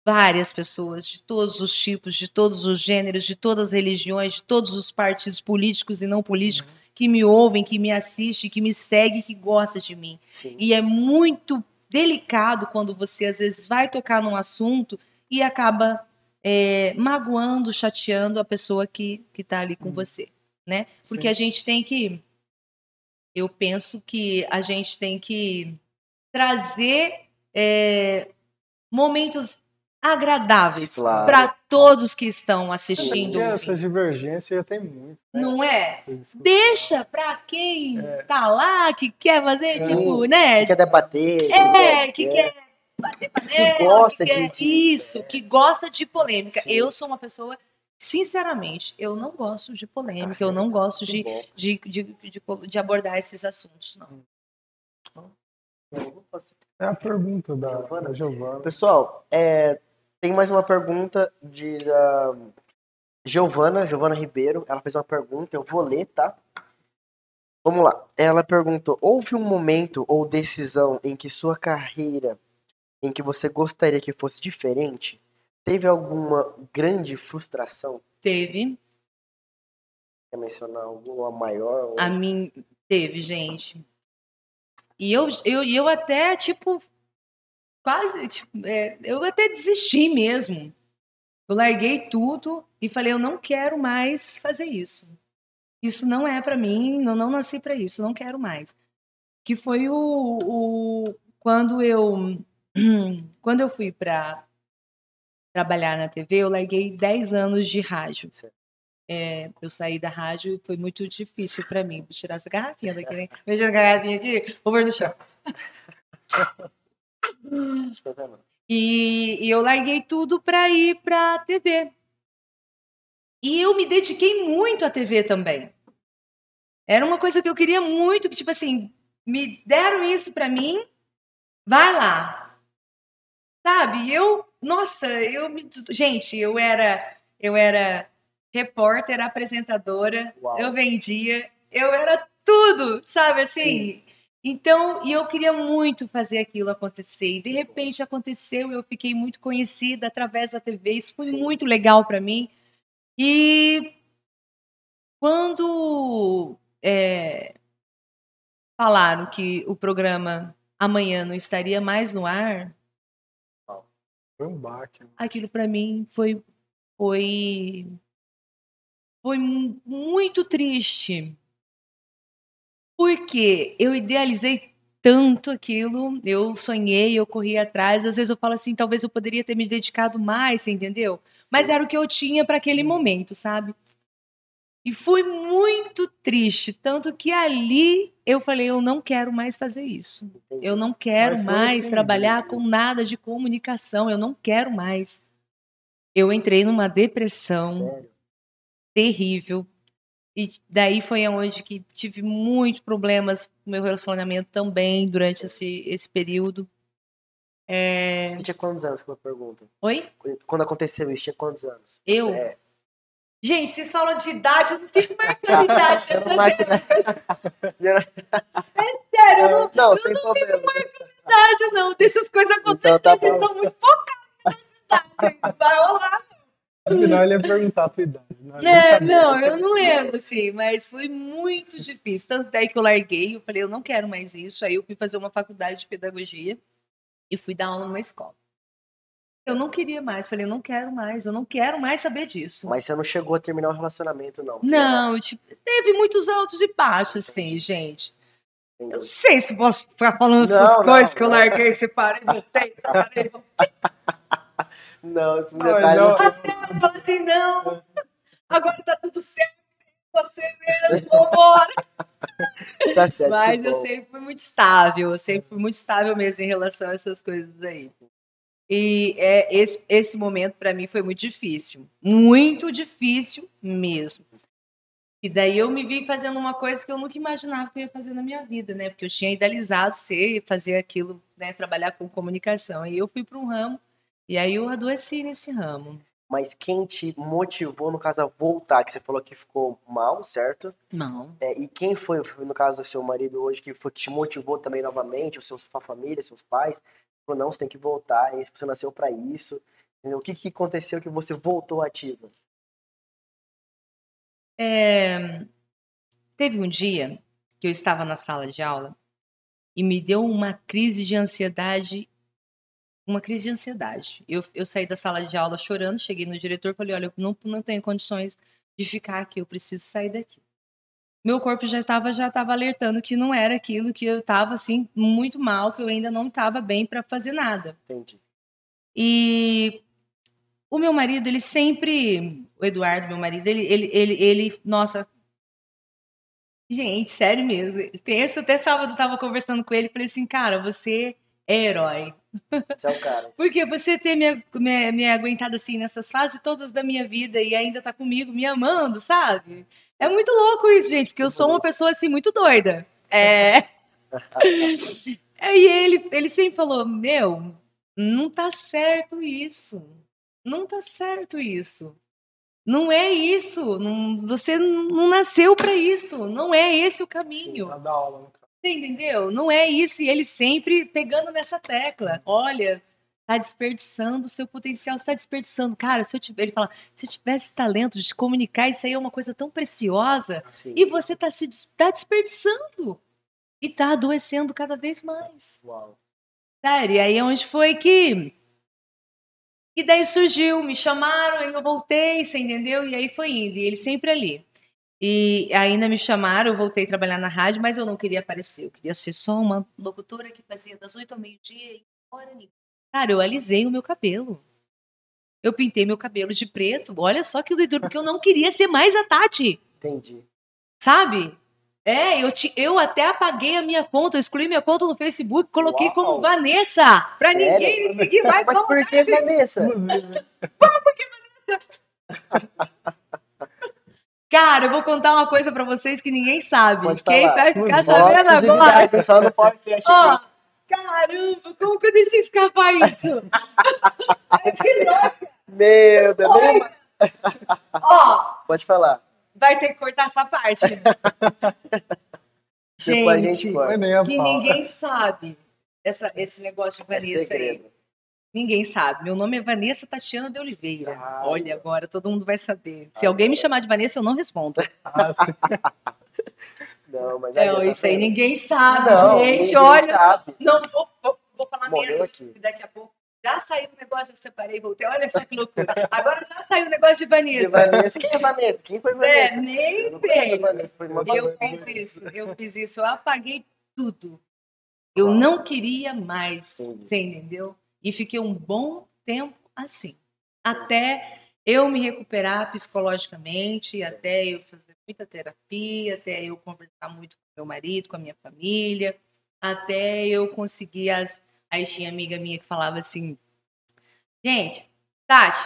várias pessoas de todos os tipos, de todos os gêneros, de todas as religiões, de todos os partidos políticos e não políticos uhum. que me ouvem, que me assistem, que me seguem, que gostam de mim. Sim. E é muito delicado quando você às vezes vai tocar num assunto e acaba é, magoando, chateando a pessoa que está ali com uhum. você, né? Porque Sim. a gente tem que, eu penso que a gente tem que trazer é, momentos agradáveis claro. para todos que estão assistindo. Essa divergência já tem muito. Né? Não é? Deixa para quem é. tá lá, que quer fazer, Sim, tipo, né? Que quer debater. É, que, quer, quer bater panela. Que gosta que quer, de, Isso, que gosta de polêmica. Sim. Eu sou uma pessoa sinceramente, eu não gosto de polêmica, ah, eu não gosto de, de, de, de, de, abordar esses assuntos, não. É a pergunta da Giovana. Giovana. Pessoal, é, tem mais uma pergunta de uh, Giovana, Giovana Ribeiro. Ela fez uma pergunta, eu vou ler, tá? Vamos lá. Ela perguntou: houve um momento ou decisão em que sua carreira, em que você gostaria que fosse diferente? Teve alguma grande frustração? Teve. Quer mencionar alguma maior? Ou... A mim teve, gente. E eu, eu, eu até, tipo, quase, tipo, é, eu até desisti mesmo. Eu larguei tudo e falei, eu não quero mais fazer isso. Isso não é para mim, eu não nasci para isso, não quero mais. Que foi o, o quando eu quando eu fui para trabalhar na TV, eu larguei 10 anos de rádio. É, eu saí da rádio e foi muito difícil para mim. Vou tirar essa garrafinha daqui, né? Veja a garrafinha aqui, vou pôr no chão. E, e eu larguei tudo para ir para a TV. E eu me dediquei muito à TV também. Era uma coisa que eu queria muito, que tipo assim, me deram isso para mim, vai lá. Sabe? Eu, nossa, eu me, gente, eu era eu era repórter, apresentadora, Uau. eu vendia, eu era tudo, sabe assim? Sim. Então, e eu queria muito fazer aquilo acontecer. E de repente aconteceu, eu fiquei muito conhecida através da TV. Isso foi Sim. muito legal para mim. E quando é, falaram que o programa amanhã não estaria mais no ar, Foi um baque. aquilo para mim foi foi foi mu- muito triste. Porque eu idealizei tanto aquilo, eu sonhei, eu corri atrás, às vezes eu falo assim, talvez eu poderia ter me dedicado mais, você entendeu? Mas Sim. era o que eu tinha para aquele momento, sabe? E foi muito triste, tanto que ali eu falei, eu não quero mais fazer isso. Eu não quero Mas mais assim trabalhar mesmo. com nada de comunicação, eu não quero mais. Eu entrei numa depressão Sério? terrível. E daí foi onde que tive muitos problemas no meu relacionamento também durante esse, esse período. É... Você tinha quantos anos, que eu pergunto? Oi? Quando aconteceu isso, tinha quantos anos? Eu? É- Gente, vocês falam de idade, eu não fico marcando idade. Eu não marca sério, eu não Não, sem problema. idade, não. Deixa as coisas acontecerem, Então tá vocês estão muito focados na idade. Vai rolar. Afinal, ele ia perguntar a tua idade. Não, É, não, eu não lembro, assim, mas foi muito difícil. Tanto daí que eu larguei, eu falei, eu não quero mais isso. Aí eu fui fazer uma faculdade de pedagogia e fui dar aula numa escola. Eu não queria mais, falei, eu não quero mais, eu não quero mais saber disso. Mas você não chegou a terminar o relacionamento, não. Você Não, tipo, teve muitos altos e baixos, assim, gente. Eu não sei se posso ficar falando essas Não, não, coisas que eu não. larguei, separei, voltei, separei, voltei. Não, esse Ah, detalhe não. não. Falo assim, não, agora tá tudo certo, você mesmo, vambora. Tá certo. Mas eu bom. sempre fui muito estável, eu sempre fui muito estável mesmo em relação a essas coisas aí. E é, esse, esse momento para mim foi muito difícil, muito difícil mesmo. E daí eu me vi fazendo uma coisa que eu nunca imaginava que eu ia fazer na minha vida, né? Porque eu tinha idealizado ser, fazer aquilo, né? Trabalhar com comunicação. E eu fui para um ramo, e aí eu adoeci nesse ramo. Mas quem te motivou, no caso, a voltar, que você falou que ficou mal, certo? Não. É, e quem foi, no caso do seu marido hoje, que foi que te motivou também novamente, o seu, sua família, seus pais? Falou, não, você tem que voltar, você nasceu pra isso. O que, que aconteceu que você voltou ativa? É, Teve um dia que eu estava na sala de aula e me deu uma crise de ansiedade. Uma crise de ansiedade. Eu, eu saí da sala de aula chorando, cheguei no diretor e falei: Olha, eu não, não tenho condições de ficar aqui, eu preciso sair daqui. Meu corpo já estava já estava alertando que não era aquilo, que eu estava assim muito mal, que eu ainda não estava bem para fazer nada. Entendi. E o meu marido, ele sempre, o Eduardo, meu marido, ele, ele, ele, ele nossa, gente, sério mesmo. Terça até sábado eu tava conversando com ele e falei assim, cara, você herói. É cara. Porque você ter me, me, me aguentado assim nessas fases todas da minha vida e ainda tá comigo, me amando, sabe? É muito louco isso, gente, porque eu sou uma pessoa assim muito doida. É. Aí ele, ele sempre falou: Meu, não tá certo isso. Não tá certo isso. Não é isso. Não- você não nasceu para isso. Não é esse o caminho. Pra dar aula. Você entendeu? Não é isso. E ele sempre pegando nessa tecla. Olha, tá desperdiçando o seu potencial, você tá desperdiçando. Cara, se eu tiver, ele fala, se eu tivesse talento de comunicar, isso aí é uma coisa tão preciosa. Assim, E você tá se tá desperdiçando. E tá adoecendo cada vez mais. Uau. Sério, e aí onde foi que. E daí surgiu, me chamaram, aí eu voltei, você entendeu? E aí foi indo, e ele sempre ali. E ainda me chamaram, eu voltei a trabalhar na rádio, mas eu não queria aparecer, eu queria ser só uma locutora que fazia das 8 ao meio-dia e hora nenhuma. Cara, eu alisei o meu cabelo. Eu pintei meu cabelo de preto. Olha só que doidura, porque eu não queria ser mais a Tati, Entendi. sabe? É, eu, te- eu até apaguei a minha conta, eu excluí minha conta no Facebook, coloquei Uau. como Vanessa, pra Sério? ninguém me seguir mais Mas como por que, Vanessa? Cara, eu vou contar uma coisa pra vocês que ninguém sabe. Pode Quem falar. vai ficar sabendo agora? exclusividade, pessoal no podcast Ó, caramba, como que eu deixei escapar isso? Ai, que louca. Meu Deus. Nem- Ó, Pode falar. vai ter que cortar essa parte. A gente Gente, que ninguém sabe essa, esse negócio de É Vanessa aí. Ninguém sabe. Meu nome é Vanessa Tatiana de Oliveira. Ah, Olha agora, todo mundo vai saber. Se Ah, alguém me agora. chamar de Vanessa, eu não respondo. Ah, sim. Não, mas É, aí, tá isso aí ninguém sabe, Não, gente. ninguém Olha, sabe. não vou, vou, vou falar Morreu menos, aqui. daqui a pouco já saiu o negócio, eu separei e voltei. Olha só que loucura. Agora já saiu o negócio de Vanessa. Vanessa, quem é Vanessa? Quem foi É, Vanessa? Eu nem não a tem. Vanessa, Eu fiz isso, eu fiz isso, eu apaguei tudo. Eu Uau. não queria mais, Entendi. você entendeu? E fiquei um bom tempo assim, até eu me recuperar psicologicamente, até eu fazer muita terapia, até eu conversar muito com meu marido, com a minha família, até eu conseguir as. Aí tinha amiga minha que falava assim, gente, Tati,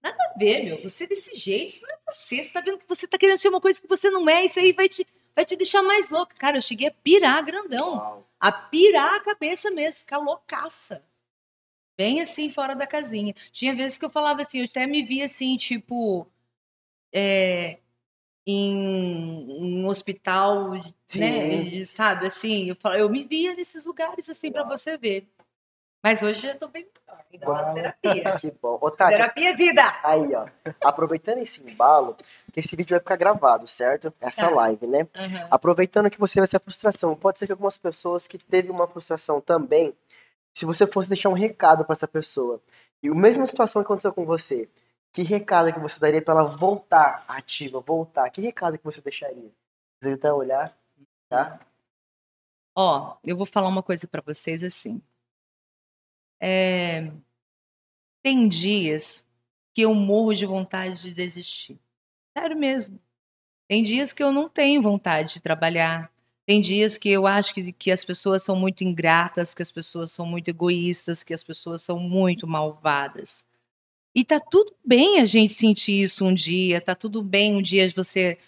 nada a ver, meu, você é desse jeito, isso não é você, você tá vendo que você tá querendo ser uma coisa que você não é, isso aí vai te, vai te deixar mais louca. Cara, eu cheguei a pirar grandão a pirar a cabeça mesmo, ficar loucaça. Bem assim, fora da casinha. Tinha vezes que eu falava assim, eu até me via assim, tipo, é, em, em hospital, né? Sim. Sabe, assim, eu, falo- eu me via nesses lugares assim pra Uau. você ver. Mas hoje eu tô bem melhor, ainda faço Uau. terapia. Que bom. Ô, Tati, Terapia é vida! aí, ó. Aproveitando esse embalo, que esse vídeo vai ficar gravado, certo? Essa Tá. live, né? Aham. Aproveitando que você vai ser a frustração, pode ser que algumas pessoas que teve uma frustração também, se você fosse deixar um recado para essa pessoa, e a mesma situação aconteceu com você, que recado que você daria para ela voltar ativa, voltar? Que recado que você deixaria? Você até olhar, tá? Ó, eu vou falar uma coisa pra vocês assim. É, Tem dias que eu morro de vontade de desistir. Sério mesmo. Tem dias que eu não tenho vontade de trabalhar. Tem dias que eu acho que, que as pessoas são muito ingratas, que as pessoas são muito egoístas, que as pessoas são muito malvadas. E tá tudo bem a gente sentir isso um dia, tá tudo bem um dia você,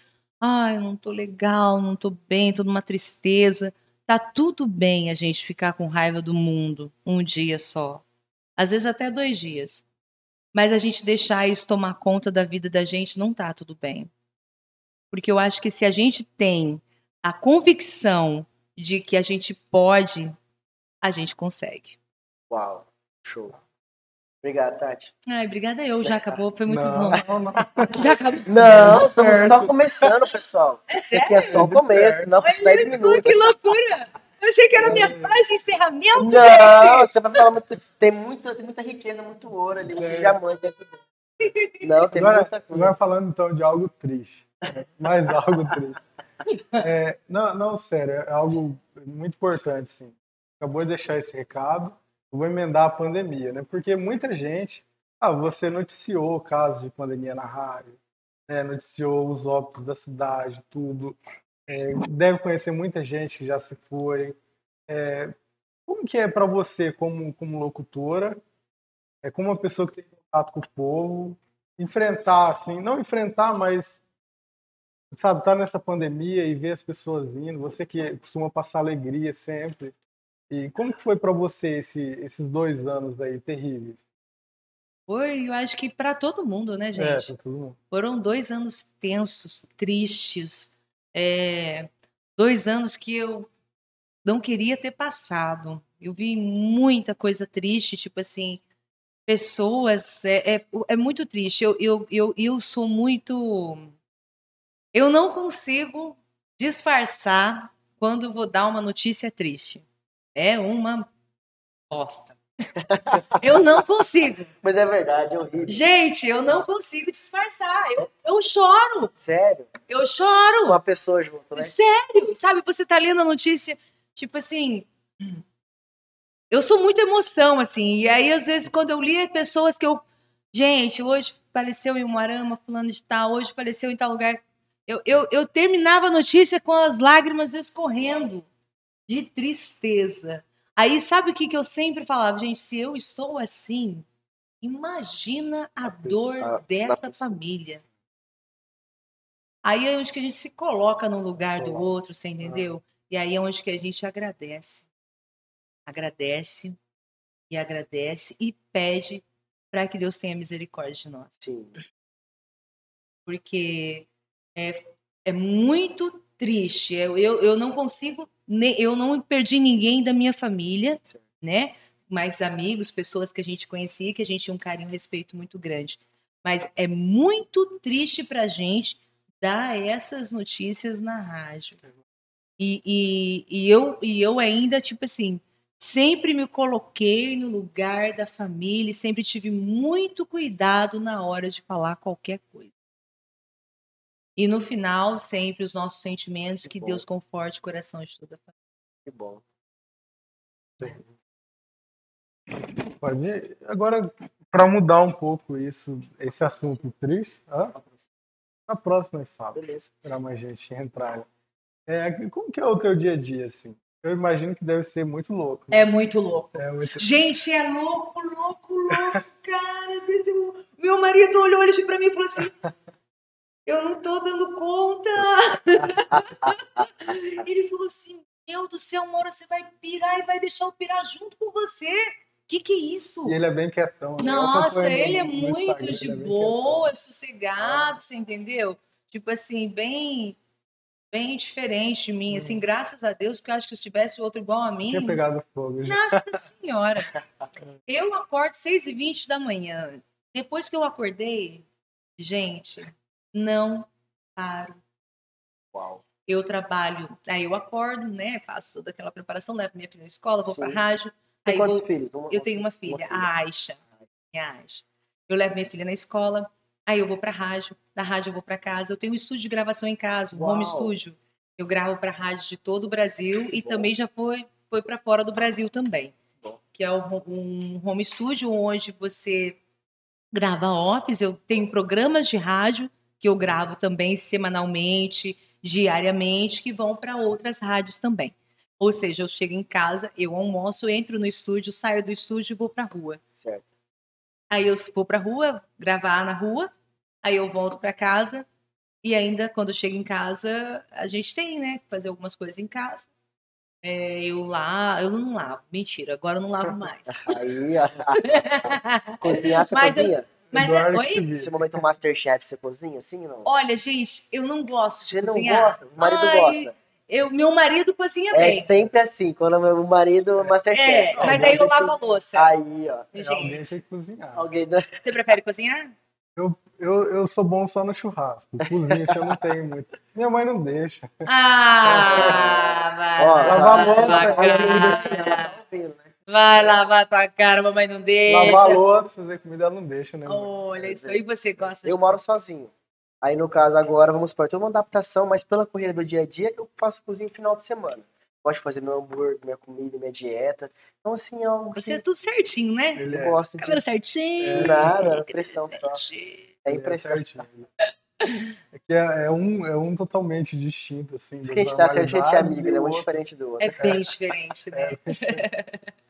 ai, eu não tô legal, não tô bem, tô numa tristeza. Tá tudo bem a gente ficar com raiva do mundo um dia só. Às vezes até dois dias. Mas a gente deixar isso tomar conta da vida da gente não tá tudo bem. Porque eu acho que se a gente tem a convicção de que a gente pode, a gente consegue. Uau, show. Obrigado, Tati. Ai, obrigada eu, já acabou, foi muito não, bom. não, não. Já acabou. Não, estamos só começando, pessoal. É Isso aqui é só o começo, não por 10 Olha isso, minutos. que loucura! Eu achei que era a minha frase de encerramento, Não, gente. você vai falar muito. Tem, muito, tem muita riqueza, muito ouro ali, muito É. diamante dentro dele. Não, tem Agora, muita coisa. agora falando então de algo triste. Mais algo triste. É, não, não, sério, é algo muito importante, sim. Acabou de deixar esse recado. Eu vou emendar a pandemia, né? Porque muita gente. Ah, você noticiou casos de pandemia na rádio, né? noticiou os óbitos da cidade, tudo. É, deve conhecer muita gente que já se foi. É, como que é para você, como, como locutora, é como uma pessoa que tem contato com o povo, enfrentar, assim, não enfrentar, mas, sabe, estar nessa pandemia e ver as pessoas indo, você que costuma passar alegria sempre. E como que foi para você esse, esses dois anos aí terríveis? Foi, eu acho que para todo mundo, né, É, gente? pra todo mundo. Foram dois anos tensos, tristes, é, dois anos que eu não queria ter passado. Eu vi muita coisa triste, tipo assim, pessoas. É, é, é muito triste. Eu, eu, eu, eu sou muito. Eu não consigo disfarçar quando vou dar uma notícia triste. É uma bosta. Eu não consigo. Mas é verdade, é horrível. Gente, eu não consigo disfarçar. Eu, eu choro, Sério? eu choro. Uma pessoa junto, né? Sério, sabe? Você tá lendo a notícia, tipo assim. Eu sou muito emoção, assim. E aí, às vezes, quando eu li pessoas que eu. Gente, hoje faleceu em Umuarama, fulano de tal, hoje faleceu em tal lugar. Eu, eu, eu terminava a notícia com as lágrimas escorrendo de tristeza. Aí, sabe o que, que eu sempre falava? Gente, se eu estou assim, imagina a dor dessa família. Aí é onde que a gente se coloca no lugar do outro, você entendeu? E aí é onde que a gente agradece. Agradece e agradece e pede para que Deus tenha misericórdia de nós. Sim. porque é, é muito triste. Eu, eu, eu não consigo, eu não perdi ninguém da minha família, né? Mais amigos, pessoas que a gente conhecia, que a gente tinha um carinho e um respeito muito grande. Mas é muito triste para a gente dar essas notícias na rádio. E, e, e, eu, e eu ainda, tipo assim, sempre me coloquei no lugar da família e sempre tive muito cuidado na hora de falar qualquer coisa. E no final, sempre os nossos sentimentos, que, que Deus conforte o coração de toda a família. Que bom. Pode. Agora, para mudar um pouco isso, esse assunto triste, ah, na próxima eu falo. Beleza. Para mais gente entrar. É, como que é o teu dia a dia, assim? Eu imagino que deve ser muito louco. Né? É muito louco. É muito... Gente, é louco, louco, louco, cara. Meu marido olhou ele para mim e falou assim: Eu não tô dando conta. ele falou assim: Meu do céu, uma hora você vai pirar e vai deixar eu pirar junto com você que que é isso? E ele é bem quietão. Né? Nossa, ele é muito de é boa, é sossegado, você entendeu? Tipo assim, bem bem diferente de mim, hum. assim, graças a Deus, que eu acho que se tivesse outro igual a mim... Tinha pegado fogo já. Nossa Senhora! eu acordo 6 e 20 da manhã. Depois que eu acordei, gente, não paro. Uau. Eu trabalho, aí eu acordo, né, faço toda aquela preparação, levo minha filha na escola, vou pra rádio, tem quantos vou... filhos? eu tenho uma filha, uma filha. a Aisha. A Aisha. Eu levo minha filha na escola, aí eu vou para rádio, da rádio eu vou para casa. Eu tenho um estúdio de gravação em casa, um Uau. home studio. Eu gravo para rádio de todo o Brasil e Bom. também já foi foi para fora do Brasil também. Bom. Que é um home studio onde você grava offs, eu tenho programas de rádio que eu gravo também semanalmente, diariamente, que vão para outras rádios também. Ou seja, eu chego em casa, eu almoço, entro no estúdio, saio do estúdio e vou pra rua. Certo. Aí eu vou pra rua, gravar na rua, aí eu volto para casa e ainda quando eu chego em casa, a gente tem, né, que fazer algumas coisas em casa. É, eu lá, eu não lavo, mentira, agora eu não lavo mais. Aí, ó. Cozinhar, você mas cozinha? Eu, mas é, oi? Nesse momento Masterchef, você cozinha assim não? Olha, gente, eu não gosto de você cozinhar. Você não gosta? O marido Ai, gosta. Eu, meu marido cozinha é bem. É sempre assim, quando o marido é Masterchef. É, mas aí eu lavo a louça. Aí, ó. Gente. Alguém tem que cozinhar. Alguém... Você prefere cozinhar? Eu, eu, eu sou bom só no churrasco. Cozinha eu não tenho muito. Minha mãe não deixa. Ah, vai. Ó, lavar louça. Vai lavar tua cara, mamãe não deixa. Lavar louça, fazer comida, ela não deixa, né? Olha isso aí, você gosta. Eu moro sozinho. Aí, no caso, agora, vamos supor, toda uma adaptação, mas pela corrida do dia a dia, eu faço cozinha no final de semana. Gosto de fazer meu hambúrguer, minha comida, minha dieta. Então, assim, é um... Você é tudo certinho, né? Ele eu é. gosto Cabelo de... certinho. É. Nada, pressão só. É impressão. É, é que é, é, um, é um totalmente distinto, assim. Porque a gente dá certo, a gente é amigo, né? Um diferente do outro. É bem diferente, né? É,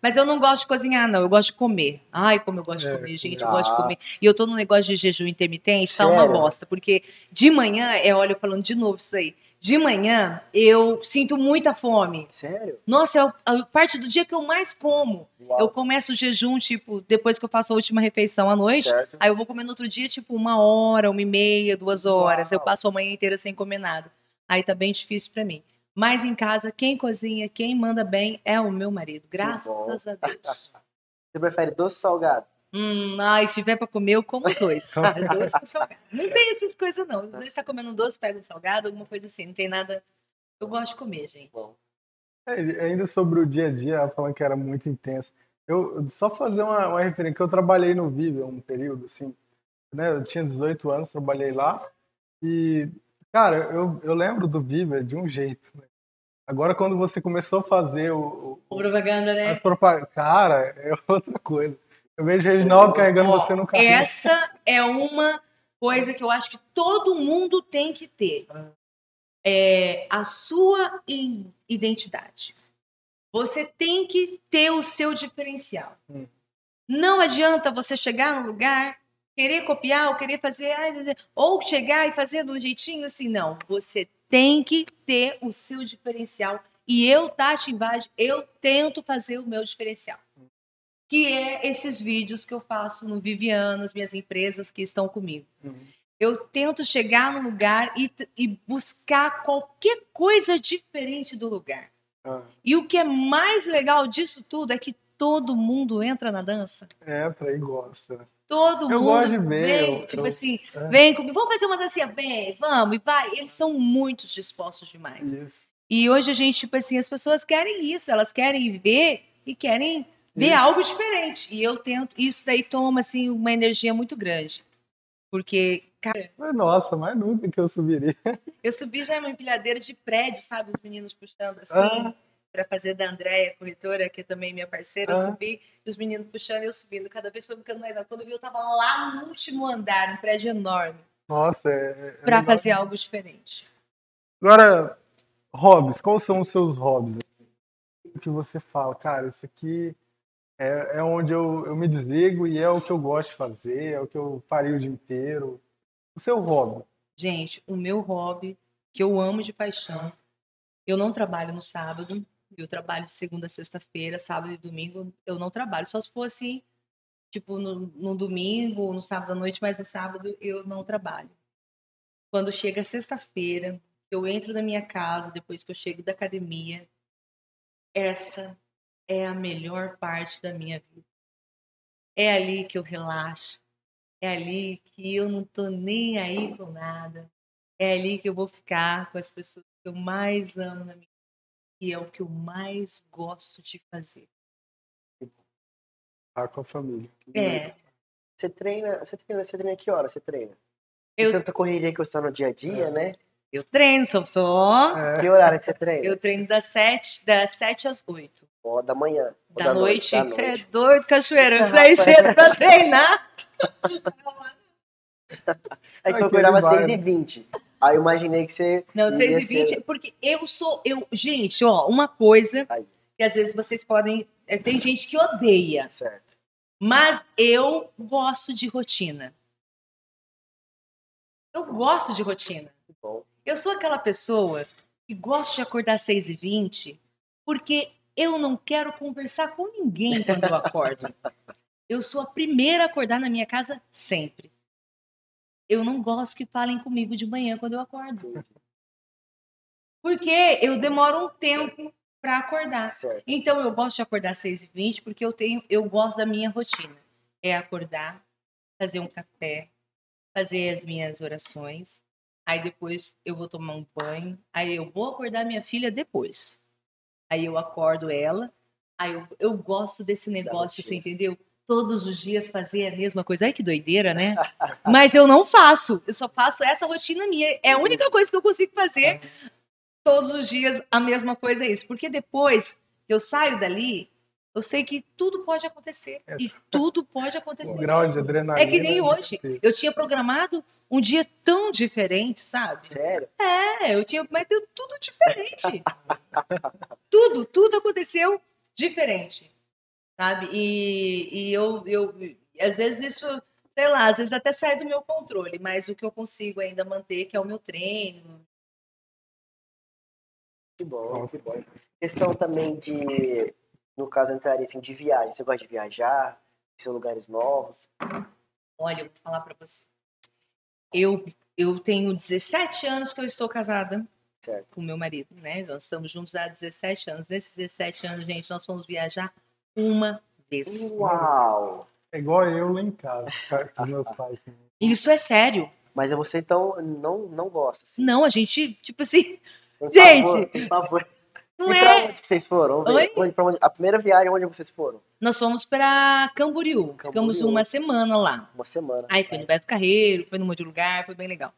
Mas eu não gosto de cozinhar, não. Eu gosto de comer. Ai, como eu gosto de é, comer, gente. Eu gosto de comer. E eu tô no negócio de jejum intermitente, tá uma bosta. Porque de manhã, é, olha, eu falando de novo isso aí. De manhã, eu sinto muita fome. Sério? Nossa, é a parte do dia que eu mais como. Uau. Eu começo o jejum, tipo, depois que eu faço a última refeição à noite. Certo. Aí eu vou comer no outro dia, tipo, uma hora, uma e meia, duas horas. Uau. Eu passo a manhã inteira sem comer nada. Aí tá bem difícil para mim. Mas em casa, quem cozinha, quem manda bem é o meu marido. Graças a Deus. Você prefere doce ou salgado? Hum, ai, se tiver para comer, eu como dois. É doce com salgado. Não tem essas coisas, não. Você está comendo doce, pega um salgado, alguma coisa assim. Não tem nada. Eu gosto de comer, gente. É, ainda sobre o dia a dia, falando que era muito intenso. Eu só fazer uma, uma referência, que eu trabalhei no Viva um período, assim, né? Eu tinha 18 anos, trabalhei lá. E Cara, eu, eu lembro do Viva de um jeito. Né? Agora, quando você começou a fazer o. o propaganda, né? As propag... Cara, é outra coisa. Eu vejo o Reginaldo carregando Ó, você no carro. Essa é uma coisa que eu acho que todo mundo tem que ter. É a sua identidade. Você tem que ter o seu diferencial. Hum. Não adianta você chegar no lugar querer copiar ou querer fazer, ou chegar e fazer do jeitinho assim, não. Você tem que ter o seu diferencial. E eu, Tati Invade, eu tento fazer o meu diferencial. Que é esses vídeos que eu faço no Viviano, as minhas empresas que estão comigo. Uhum. Eu tento chegar no lugar e, e buscar qualquer coisa diferente do lugar. Ah, E o que é mais legal disso tudo é que todo mundo entra na dança. entra e gosta. Todo Eu mundo vem, tipo eu- assim, é. vem comigo, vamos fazer uma dancinha, vem, vamos, e vai. Eles são muito dispostos demais. Isso. E hoje a gente, tipo assim, as pessoas querem isso, elas querem ver e querem ver Isso. algo diferente. E eu tento, isso daí toma, assim, uma energia muito grande. Porque, cara, Mas, Nossa, mais nunca que eu subiria. eu subi já uma empilhadeira de prédio, sabe? Os meninos puxando assim, Ah. Pra fazer da Andréia, corretora, que é também minha parceira, eu Ah. subi, e os meninos puxando e eu subindo. Cada vez foi ficando mais alto. Quando eu vi, eu tava lá no último andar, um prédio enorme, Nossa, é. é pra legal. fazer algo diferente. Agora, hobbies, quais são os seus hobbies? O que você fala, cara, isso aqui é, é onde eu, eu me desligo e é o que eu gosto de fazer, é o que eu faria o dia inteiro. O seu hobby. Gente, o meu hobby, que eu amo de paixão, eu não trabalho no sábado, eu trabalho de segunda a sexta-feira, sábado e domingo eu não trabalho, só se for assim, tipo no, no domingo ou no sábado à noite, mas no sábado eu não trabalho. Quando chega sexta-feira, eu entro na minha casa, depois que eu chego da academia, essa é a melhor parte da minha vida. É ali que eu relaxo, é ali que eu não tô nem aí com nada. É ali que eu vou ficar com as pessoas que eu mais amo na minha. E é o que eu mais gosto de fazer. Tá com a família. É. Você treina, você treina, você treina que hora você treina? Eu, Tanta correria que você tá no dia a dia, É. né? eu treino, só, só. É, Que horário que você treina? Eu treino das sete, das sete às oito. Ó, da manhã. ou Da, noite. da Você é doido, cachoeira. Eu Ah, saí rapaz. cedo pra treinar. A gente Aquele acordava às baile. 6h20. Aí eu imaginei que você. Não, ia 6 e 20 ser- porque eu sou. Eu, gente, ó, uma coisa Aí. que às vezes vocês podem. é, Tem gente que odeia. Certo. Mas eu gosto de rotina. Eu gosto de rotina. Que bom. Eu sou aquela pessoa que gosta de acordar às 6 e 20 porque eu não quero conversar com ninguém quando eu acordo. Eu sou a primeira a acordar na minha casa sempre. Eu não gosto que falem comigo de manhã quando eu acordo. Porque eu demoro um tempo para acordar. Certo. Então eu gosto de acordar às 6 e 20 porque eu tenho, eu gosto da minha rotina. É acordar, fazer um café, fazer as minhas orações, aí depois eu vou tomar um banho, aí eu vou acordar minha filha depois. Aí eu acordo ela, aí eu, eu gosto desse negócio, você rotina. entendeu? Todos os dias fazer a mesma coisa. Ai, que doideira, né? Mas eu não faço. Eu só faço essa rotina minha. É a única coisa que eu consigo fazer todos os dias a mesma coisa é isso. Porque depois que eu saio dali, eu sei que tudo pode acontecer. É. E tudo pode o acontecer. grau de adrenalina. É que nem é hoje. Eu tinha programado um dia tão diferente, sabe? Sério? É, eu tinha, mas deu tudo diferente. tudo, tudo aconteceu diferente, sabe? E, e eu, eu, às vezes isso, sei lá, às vezes até sai do meu controle, mas o que eu consigo ainda manter, que é o meu treino, Que bom, que bom. Questão também de, no caso, entraria assim, de viagem. Você gosta de viajar? Conhecer lugares novos? Olha, eu vou falar pra você. Eu, eu tenho 17 anos que eu estou casada Certo. com meu marido, né? Nós estamos juntos há 17 anos. Nesses 17 anos, gente, nós fomos viajar uma vez. Uau! É igual eu lá em casa, com meus pais. assim. Isso é sério. Mas você então não, não gosta, assim. Não, a gente, tipo assim, Por Gente! favor, por favor. não e pra é. onde que vocês foram? Onde, pra onde- a primeira viagem, onde vocês foram? Nós fomos pra Camboriú. Ficamos Camboriú. uma semana lá. Uma semana. Aí foi no Beto Carreiro, foi num monte de lugar, foi bem legal.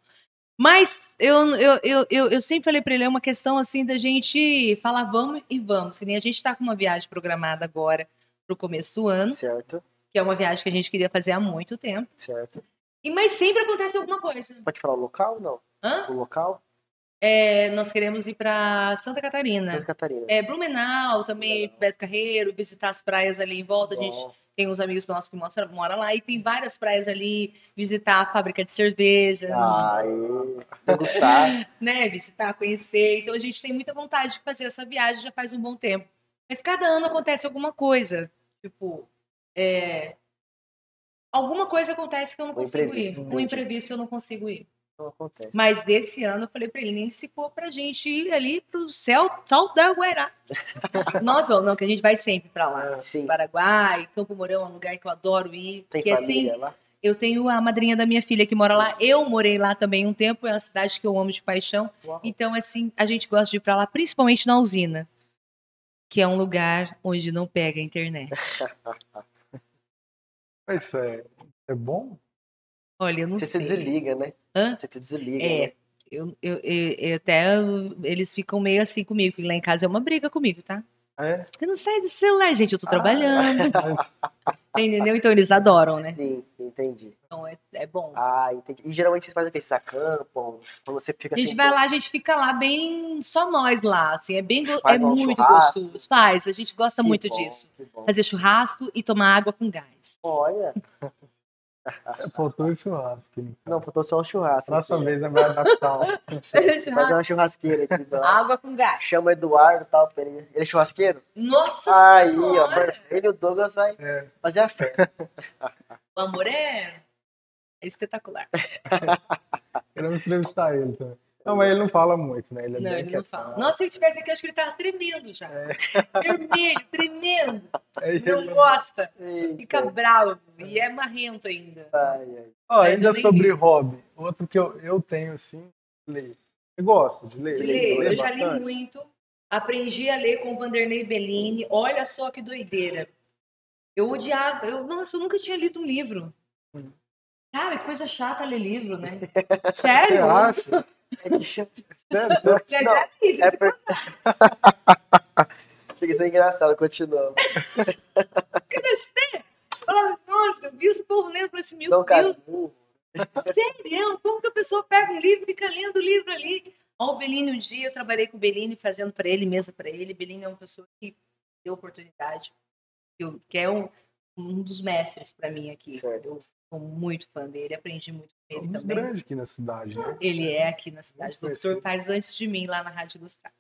Mas eu, eu, eu, eu, eu sempre falei pra ele, é uma questão assim da gente falar vamos e vamos. Que nem a gente tá com uma viagem programada agora pro começo do ano, Certo, que é uma viagem que a gente queria fazer há muito tempo. certo. E, mas sempre acontece alguma coisa. Pode falar o local não? Hã? O local? É, nós queremos ir pra Santa Catarina. Santa Catarina. É, Blumenau, também Legal. Beto Carreiro, visitar as praias ali em volta. A gente Bom, tem uns amigos nossos que mostram, moram lá e tem várias praias ali, visitar a fábrica de cerveja, Aí, degustar. né? Visitar, conhecer. Então a gente tem muita vontade de fazer essa viagem já faz um bom tempo. Mas cada ano acontece alguma coisa. Tipo, é, alguma coisa acontece que eu não consigo ir. Um imprevisto eu não consigo ir. Não acontece. Mas desse ano eu falei pra ele, nem se for pra gente ir ali pro céu, Sal da Guairá. Nós vamos, não, que a gente vai sempre pra lá. Sim. Paraguai, Campo Mourão é um lugar que eu adoro ir. Tem que família assim, lá? eu tenho a madrinha da minha filha que mora lá. Eu morei lá também um tempo, é uma cidade que eu amo de paixão. Uau. Então, assim, a gente gosta de ir pra lá, principalmente na usina, que é um lugar onde não pega a internet. Mas isso é, é bom? Olha, eu não Você se sei. desliga, né? Hã? Você se desliga, É, né? eu, eu, eu- eu até eles ficam meio assim comigo, lá em casa é uma briga comigo, tá? É? Você não sai do celular, gente, eu tô Ah. trabalhando, entendeu? Então eles adoram, né? Sim, entendi. Então é, é bom. Ah, entendi. E geralmente vocês fazem o quê? Vocês acampam? Quando você fica A gente assim... vai lá, a gente fica lá bem só nós lá, assim, é bem é um muito churrasco. gostoso. Faz, a gente gosta que muito bom, disso. Fazer churrasco e tomar água com gás. Olha, faltou o churrasco. hein? não, faltou só um churrasco. Próxima aqui. vez é vai adaptar. ó. Fazer uma churrasqueira aqui. Então. Água com gás. Chama o Eduardo e tal. Ele ele é churrasqueiro? Nossa Aí, ó. Senhora! Ele e o Douglas vai É, fazer a festa. O amor é, é espetacular. queremos entrevistar ele também. Não, mas ele não fala muito, né? Ele é Não, ele não fala. Nossa, se ele tivesse aqui, eu acho que ele tava tremendo já. Vermelho, tremendo. É ele Não gosta. Eita. Fica bravo. E é marrento ainda. Ai, ai. Ó, ainda eu sobre li. hobby, outro que eu, eu tenho assim, ler. Você gosta de ler? De ler, lê eu já li muito. Aprendi a ler com Vanderlei Bellini. Olha só que doideira. Eu odiava. Eu, nossa, eu nunca tinha lido um livro. Hum. Cara, que coisa chata ler livro, né? Você Sério? acha? É Sério, sério? É, Não, é per... Chega a ser engraçado, continua. crescer. Nossa, eu vi os povo lendo e falei assim, meu Não, cara, Deus, sério? Como que a pessoa pega um livro e fica lendo o livro ali? Ó, o Bellini, um dia eu trabalhei com o Bellini, fazendo para ele, mesa para ele. Bellini é uma pessoa que deu oportunidade, que é um, um dos mestres para mim aqui. Certo. Eu muito fã dele, aprendi muito com É ele um dos também. grandes aqui na cidade, né? Ele é aqui na cidade. O doutor faz antes de mim lá na Rádio Ilustrada.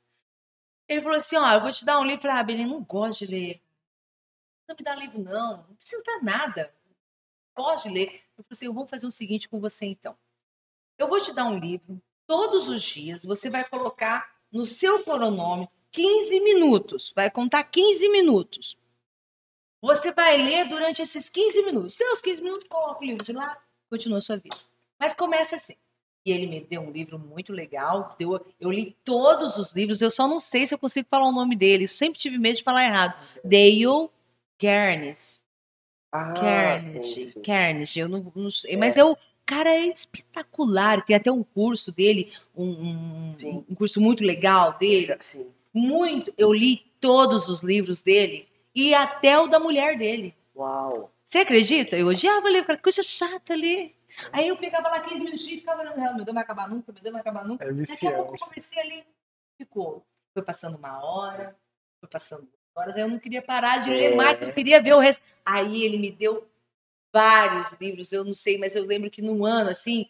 Ele falou assim: Ó, eu vou te dar um livro. Eu falei, ah, não gosto de ler. Não me dá livro, não. Não precisa dar nada. Gosto de ler. Eu falei assim: eu vou fazer o seguinte com você, então. Eu vou te dar um livro. Todos os dias você vai colocar no seu cronômetro 15 minutos. Vai contar 15 minutos. Você vai ler durante esses 15 minutos. Deu os 15 minutos, coloca o livro de lá, continua a sua vida. Mas começa assim. E ele me deu um livro muito legal. Deu, eu li todos os livros, eu só não sei se eu consigo falar o nome dele. Eu sempre tive medo de falar errado. Dale Carnegie. Ah, Carnegie. sim. Carnegie, eu não, não sei. É. Mas é o cara é espetacular. Tem até um curso dele, um, um, um curso muito legal dele. Sim. Muito. Eu li todos os livros dele e até o da mulher dele. Uau. Você acredita? Eu odiava ler, cara, coisa chata ler. Aí eu pegava lá 15 minutinhos e ficava olhando meu Deus, vai acabar nunca, meu Deus, vai acabar nunca. É Daqui a pouco eu comecei a ler. Ficou. Foi passando uma hora, foi passando duas horas, aí eu não queria parar de ler É. mais, eu queria ver o resto. Aí ele me deu vários livros, eu não sei, mas eu lembro que num ano, assim,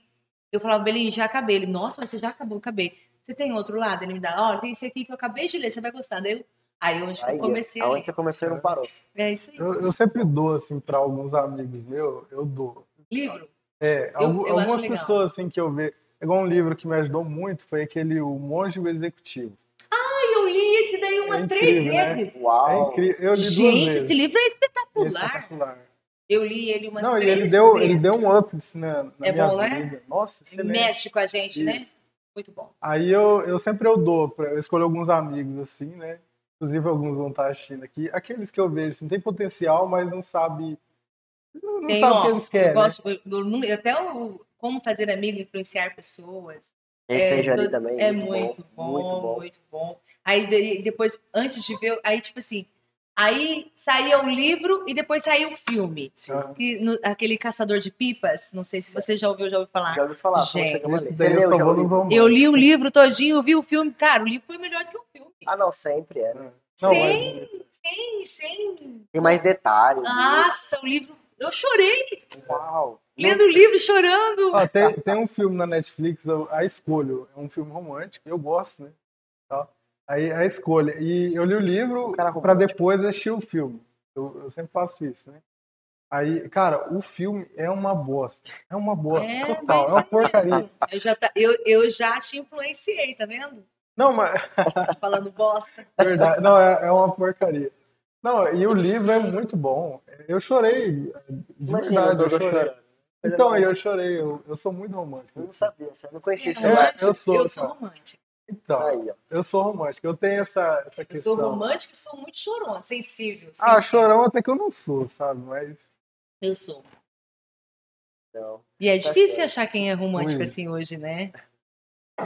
eu falava, Belinho, já acabei. Ele, nossa, mas você já acabou, acabei. Você tem outro lado? Ele me dá, olha, tem esse aqui que eu acabei de ler, você vai gostar. Daí eu, aí eu acho que Aí, eu comecei aonde você começou e não parou. É isso aí. Eu, eu sempre dou, assim, para alguns amigos meus, eu dou. Livro? É, Eu- eu algumas pessoas, assim, que eu vejo. Igual um livro que me ajudou muito foi aquele O Monge e o Executivo. Ai, eu li esse daí umas É três incrível, né? vezes. É Uau. incrível. Eu li duas Gente, vezes. esse livro é É espetacular. espetacular. Eu li ele umas Não, e três ele deu, vezes. ele deu um up assim, na, na É minha bom, né? vida. Nossa, Ele excelente. mexe com a gente, né? Isso. Muito bom. Aí eu, eu sempre eu dou, pra, eu escolho alguns amigos assim, né? Inclusive alguns vão estar assistindo aqui. Aqueles que eu vejo, assim, tem potencial, mas não sabe, não Tem, sabe o ó, que eles eu querem. né? gosto do- do número- até o Como Fazer Amigo e Influenciar Pessoas. Esse É, todo- também. É muito, muito bom. bom, Muito bom. muito bom. Aí de- depois, antes de ver, aí tipo assim, aí saía o livro e depois saía o filme. Sim. Ah, Que, no- aquele Caçador de Pipas, não sei se você já ouviu, já ouviu falar. Já ouvi falar, Gente. Você eu leu romances. Eu li o livro todinho, eu vi o filme. Cara, o livro foi melhor do que o filme. Ah, não, sempre é. Não, mas sem, sem, sem. Tem mais detalhes. Nossa, o livro. Eu chorei Uau. lendo o livro, chorando. Ó, tem, tem um filme na Netflix, eu- A Escolha. É um filme romântico, eu gosto, né? Tá? Aí a escolha. E eu li o livro para romântico. depois assistir o filme. Eu, eu sempre faço isso, né? Aí, cara, o filme é uma bosta. É uma bosta, É, total. É uma porcaria. Eu já, tá- eu, eu já te influenciei, tá vendo? Não, mas. Falando bosta. Verdade. Não, é, é uma porcaria. Não, e o livro é muito bom. Eu chorei. De Imagina, verdade, eu chorei. Mas Então, eu eu chorei. Eu, eu sou muito romântico. não sabia, eu não conhecia esse É, lado. Romântico, eu sou, eu sou cara. Então, Aí, eu sou romântico. Eu tenho essa, essa Eu questão. sou romântica e sou muito chorona, sensível. Ah, sensível. chorão até que eu não sou, sabe? Mas. Eu sou. Não. E é Tá difícil certo. achar quem é romântico Ui. assim hoje, né?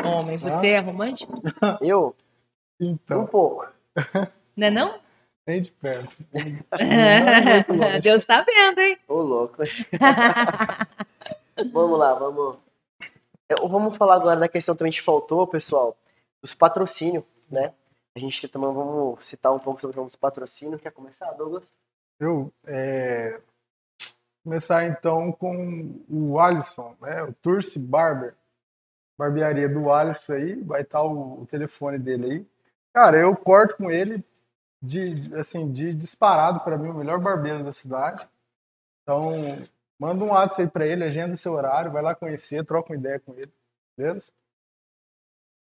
Homem, você Ah. é romântico? Eu? Um Então, pouco. Não é não? nem de perto. muito longe. Deus tá vendo, hein? Ô, louco. vamos lá, vamos. Eu- Vamos falar agora da questão também que faltou, pessoal, dos patrocínios, né? A gente também vamos citar um pouco sobre os patrocínios. Quer começar, Douglas? Eu é, começar então com o Alisson, né? O Turci Barber, barbearia do Alisson aí, vai estar o, o telefone dele aí. Cara, eu corto com ele de assim de disparado para mim o melhor barbeiro da cidade. Então manda um WhatsApp aí para ele, agenda seu horário, vai lá conhecer, troca uma ideia com ele, beleza?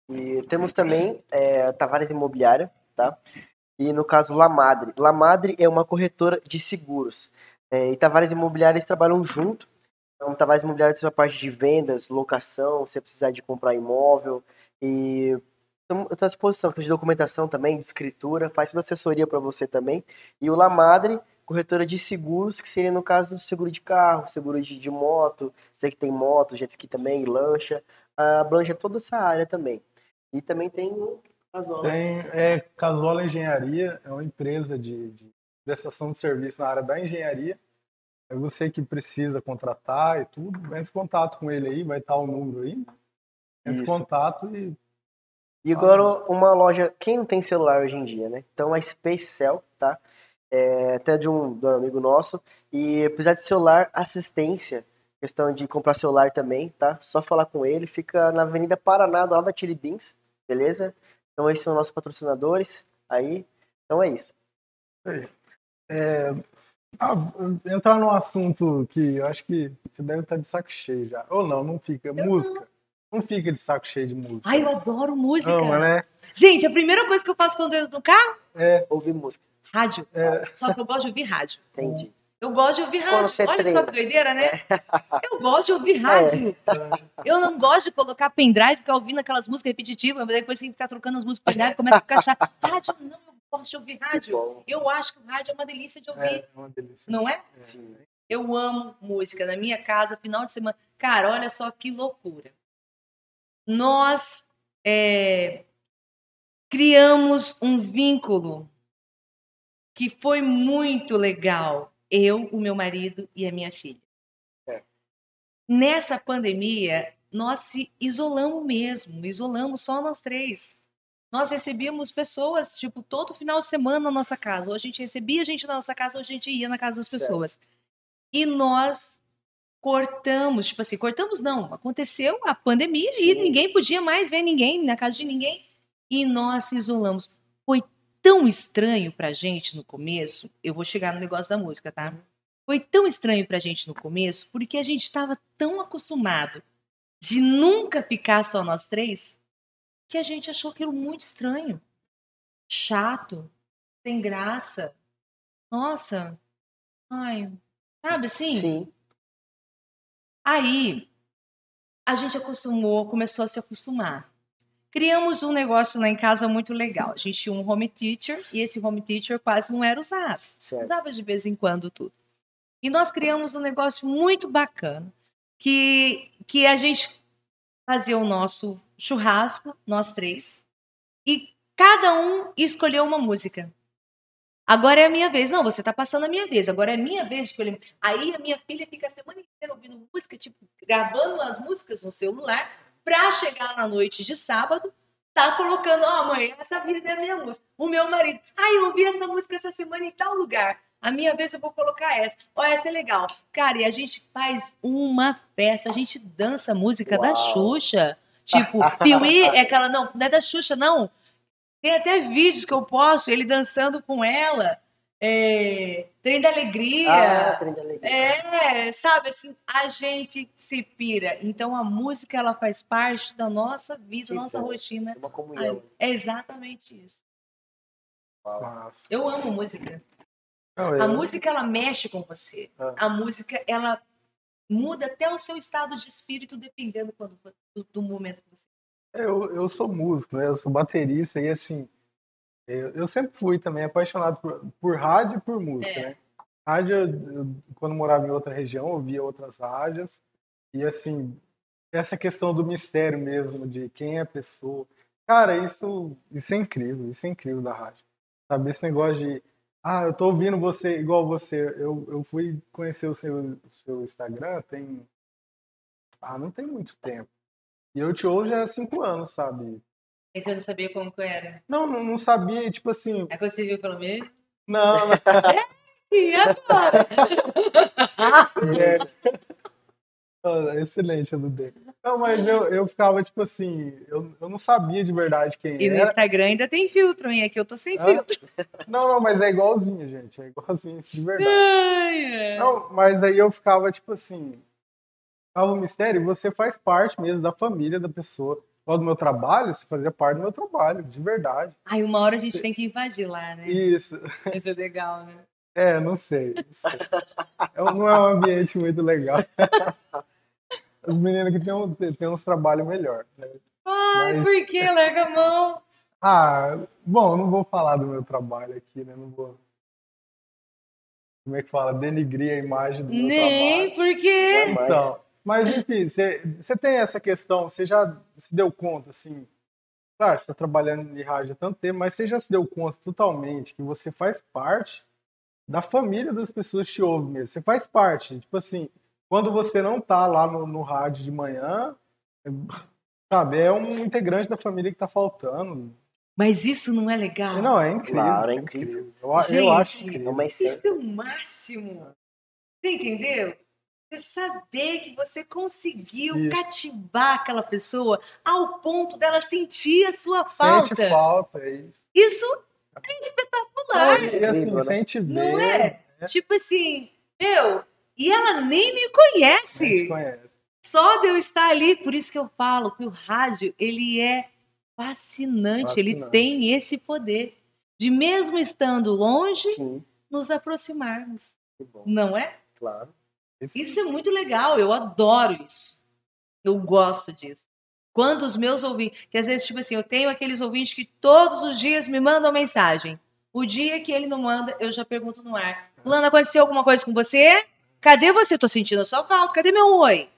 E temos também é, Tavares Imobiliária, tá? E no caso Lamadre. Lamadre é uma corretora de seguros. É, e Tavares Imobiliária trabalham junto. Então, Tavares Imobiliária tem a parte de vendas, locação, se você precisar de comprar imóvel. E estamos à disposição, de documentação também, de escritura, faz toda assessoria para você também. E o Lamadre, corretora de seguros, que seria no caso seguro de carro, seguro de, de moto, você que tem moto, jet ski também, lancha, abrange toda essa área também. E também tem o Casola. Tem é, Casola Engenharia, é uma empresa de, de prestação de serviço na área da engenharia. É você que precisa contratar e tudo, entre em contato com ele aí, vai estar o número aí. Entre em contato e E agora uma loja, quem não tem celular hoje em dia, né? Então a Spacecell, tá? É, até de um, de um amigo nosso. E precisar de celular, assistência, questão de comprar celular também, tá? Só falar com ele, fica na Avenida Paraná, do lado da Chili Beans, beleza? Então esses são nossos patrocinadores aí. Então é isso. É, ah, entrar num assunto que eu acho que você deve estar de saco cheio já. Ou não, não fica. música. Não fica de saco cheio de música. Ai, eu adoro música. Não, mas né? Gente, a primeira coisa que eu faço quando eu entro no carro, É, Ouvir música, rádio. é, Só que eu gosto de ouvir rádio. entendi. Eu gosto de ouvir rádio. Olha treina. só que doideira, né? Eu gosto de ouvir rádio. Eu não gosto de colocar pendrive e ficar ouvindo aquelas músicas repetitivas, mas depois tem que ficar trocando as músicas pendrive e começa a ficar chato. Rádio, não, eu gosto de ouvir rádio. Eu acho que o rádio é uma delícia de ouvir, é uma delícia. não é? Sim. Eu amo música. Na minha casa, final de semana. Cara, olha só que loucura. Nós é, criamos um vínculo que foi muito legal. Eu, o meu marido e a minha filha. É. Nessa pandemia, nós se isolamos mesmo, isolamos só nós três. Nós recebíamos pessoas, tipo, todo final de semana na nossa casa. Ou a gente recebia gente na nossa casa, ou a gente ia na casa das Certo. pessoas. E nós cortamos, tipo assim, cortamos não, aconteceu a pandemia e Sim. ninguém podia mais ver ninguém na casa de ninguém. E nós se isolamos. Foi tão estranho pra gente no começo, eu vou chegar no negócio da música, tá? Foi tão estranho pra gente no começo, porque a gente estava tão acostumado de nunca ficar só nós três, que a gente achou aquilo muito estranho, chato, sem graça. Nossa, ai, sabe assim? Sim. Aí a gente acostumou, começou a se acostumar. Criamos um negócio lá em casa muito legal. A gente tinha um home teacher e esse home teacher quase não era usado. Certo. Usava de vez em quando tudo. E nós criamos um negócio muito bacana que, que a gente fazia o nosso churrasco, nós três, e cada um escolheu uma música. Agora é a minha vez. Não, você tá passando a minha vez. Agora é a minha vez de escolher. Aí a minha filha fica a semana inteira ouvindo música, tipo, gravando as músicas no celular, pra chegar na noite de sábado, tá colocando, ó, mãe, essa vez é a minha música. O meu marido, ai, eu ouvi essa música essa semana em tal lugar. A minha vez eu vou colocar essa. Ó, essa é legal. Cara, e a gente faz uma festa, a gente dança música da Uau. Xuxa. Tipo, Piuí é aquela, não, não é da Xuxa, não. Tem até vídeos que eu posto, ele dançando com ela. É, Trem da Alegria. Ah, trem da alegria. É, sabe assim, a gente se pira. Então a música ela faz parte da nossa vida, Que da nossa rotina. Uma comunhão. É exatamente isso. Massa. Eu amo música. Não, A música ela mexe com você. Ah. A música ela muda até o seu estado de espírito dependendo quando, do, do momento que você. Eu, eu sou músico, né? Eu sou baterista e assim, eu, eu sempre fui também apaixonado por, por rádio e por música, É. né? Rádio, eu, quando morava em outra região, eu via outras rádios e assim, essa questão do mistério mesmo, de quem é a pessoa. Cara, isso, isso é incrível, isso é incrível da rádio. Sabe, esse negócio de, ah, eu tô ouvindo você igual você. Eu, eu fui conhecer o seu, o seu Instagram tem, ah, não tem muito tempo. E eu te ouço já há cinco anos, sabe? Aí você não sabia como que eu era. Não, não, não sabia, tipo assim, Aí quando você viu pelo meio. não, não, E agora? é. Excelente, Aludê. Não, mas eu, eu ficava, tipo assim, eu, eu não sabia de verdade quem E no era. Instagram ainda tem filtro, hein? Aqui eu tô sem filtro. Não, não, mas é igualzinho, gente, é igualzinho, de verdade. Ai, ai. Não, mas aí eu ficava, tipo assim, Salvo Mistério, você faz parte mesmo da família da pessoa. Lá do meu trabalho, você fazia parte do meu trabalho, de verdade. Ai, uma hora a gente tem que invadir lá, né? Isso. Isso é legal, né? É, não sei. Não, sei. É um- não é um ambiente muito legal. Os meninos que têm, um- têm uns trabalhos melhor. né? Ai, Mas- por que? Larga a mão. Ah, bom, eu não vou falar do meu trabalho aqui, né? Não vou. Como é que fala? Denigrir a imagem do meu Nem, trabalho. por quê? Jamais. Então, mas enfim, você você tem essa questão, você já se deu conta, assim, claro, você está trabalhando em rádio há tanto tempo, mas você já se deu conta totalmente que você faz parte da família das pessoas que te ouvem mesmo. Você faz parte. Tipo assim, quando você não tá lá no, no rádio de manhã, é, sabe, é um integrante da família que tá faltando. Mas isso não é legal? Não, é incrível. Claro, é é incrível. Eu, eu Gente, acho É incrível. Isso essência. é o máximo. Você entendeu? Você saber que você conseguiu Isso. cativar aquela pessoa ao ponto dela sentir a sua falta. Sente falta, é isso. Isso é espetacular. E assim, Incrível, né? sente. Não é? né? Tipo assim, meu, e ela nem me A gente conhece. conhece. Só de eu estar ali, por isso que eu falo que o rádio, ele é fascinante, ele Fascinante. tem esse poder de mesmo estando longe, Sim, nos aproximarmos, que bom. não é? Claro. Esse- Isso é muito legal, eu adoro isso. Eu gosto disso. Quando os meus ouvintes, que às vezes, tipo assim, eu tenho aqueles ouvintes que todos os dias me mandam mensagem. O dia que ele não manda, eu já pergunto no ar. Fulano, aconteceu alguma coisa com você? Cadê você? Tô sentindo a sua falta. Cadê meu oi?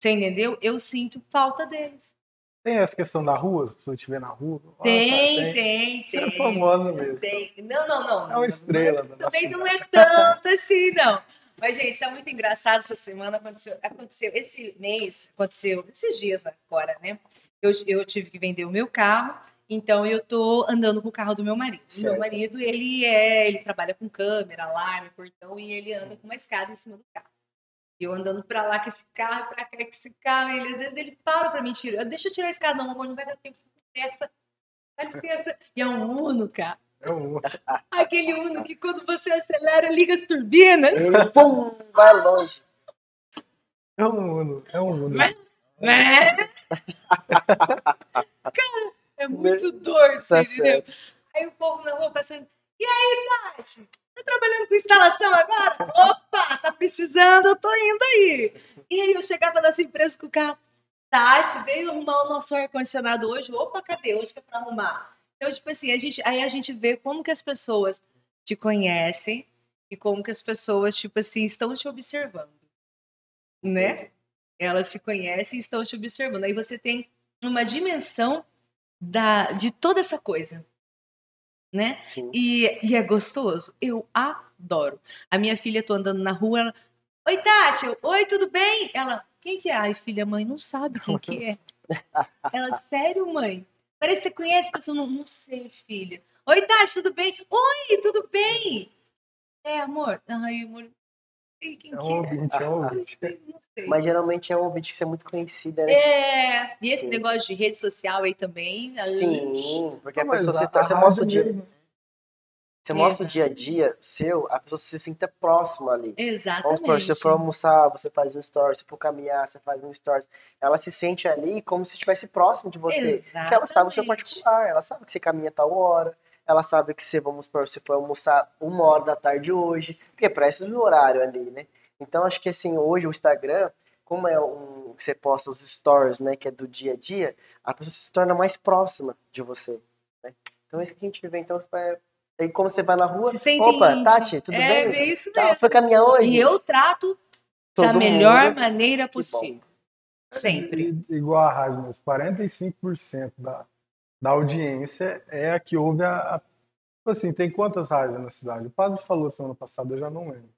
Você entendeu? Eu sinto falta deles. Tem essa questão da rua, as pessoas te vê na rua. Ah, Tem, tá, tem, Você é tem. famosa mesmo. Tem. Não, não, não. É uma estrela da Também não é tanto assim, não. Mas, gente, tá muito engraçado essa semana. Aconteceu, aconteceu esse mês, aconteceu esses dias agora, né? Eu, eu tive que vender o meu carro, então eu tô andando com o carro do meu marido. Certo. Meu marido, ele é, ele trabalha com câmera, alarme, portão, e ele anda com uma escada em cima do carro. Eu andando pra lá com esse carro, pra cá com esse carro, ele, às vezes ele fala pra mim, tira, deixa eu tirar a escada, não, amor, não vai dar tempo, licença, dá licença. E é um Uno, cara. É. Aquele Uno que quando você acelera, liga as turbinas. Ele, pum, vai longe. É um Uno. É um Uno. Mas- Né? Cara, é muito doido, você Tá entendeu? Aí o povo na rua passando. E aí, Tati? Tá trabalhando com instalação agora? Opa, tá precisando, eu tô indo aí. E aí eu chegava nas empresas com o carro. Tati, veio arrumar o nosso ar-condicionado hoje. Opa, cadê? Hoje que é pra arrumar. Então, tipo assim, a gente, aí a gente vê como que as pessoas te conhecem e como que as pessoas, tipo assim, estão te observando. Né? Elas te conhecem e estão te observando. Aí você tem uma dimensão da, de toda essa coisa. Né? Sim. E, e é gostoso. Eu adoro. A minha filha, tô andando na rua, ela. Oi, Tati. Oi, tudo bem? Ela. Quem que é? Ai, filha, mãe, não sabe quem que é. Ela, sério, mãe? Parece que você conhece a pessoa. Não, não sei, filha. Oi, Tati, tudo bem? Oi, tudo bem? É, amor? Ai, amor. Sei quem É que um ouvinte, é um é. ouvinte. Mas geralmente é um ouvinte que você é muito conhecida, né? É, e esse Sim. negócio de rede social aí também. Sim, porque a pessoa, a- a você mostra o dia. Você mostra o dia a dia seu, a pessoa se sinta próxima ali. Vamos Exatamente. supor, se você for almoçar, você faz um story, se for caminhar, você faz um story. Ela se sente ali como se estivesse próximo de você. Porque ela sabe o seu Exatamente. particular, ela sabe que você caminha tal hora, ela sabe que você, vamos supor, você foi almoçar uma hora da tarde hoje, porque parece o horário ali, né? Então acho que assim, hoje o Instagram, como é um que você posta os stories, né, que é do dia a dia, a pessoa se torna mais próxima de você, né? Então é isso que a gente vê, então é Aí como você vai na rua, Se opa, íntimo. Tati, tudo é, bem? É isso Tá, mesmo. foi caminhar hoje? E eu trato da Todo melhor mundo. maneira possível. Sempre. I- Igual a rádio, mas 45% da, da audiência é a que ouve a, a- Tipo assim, tem quantas rádios na cidade? O padre falou semana passada, eu já não lembro.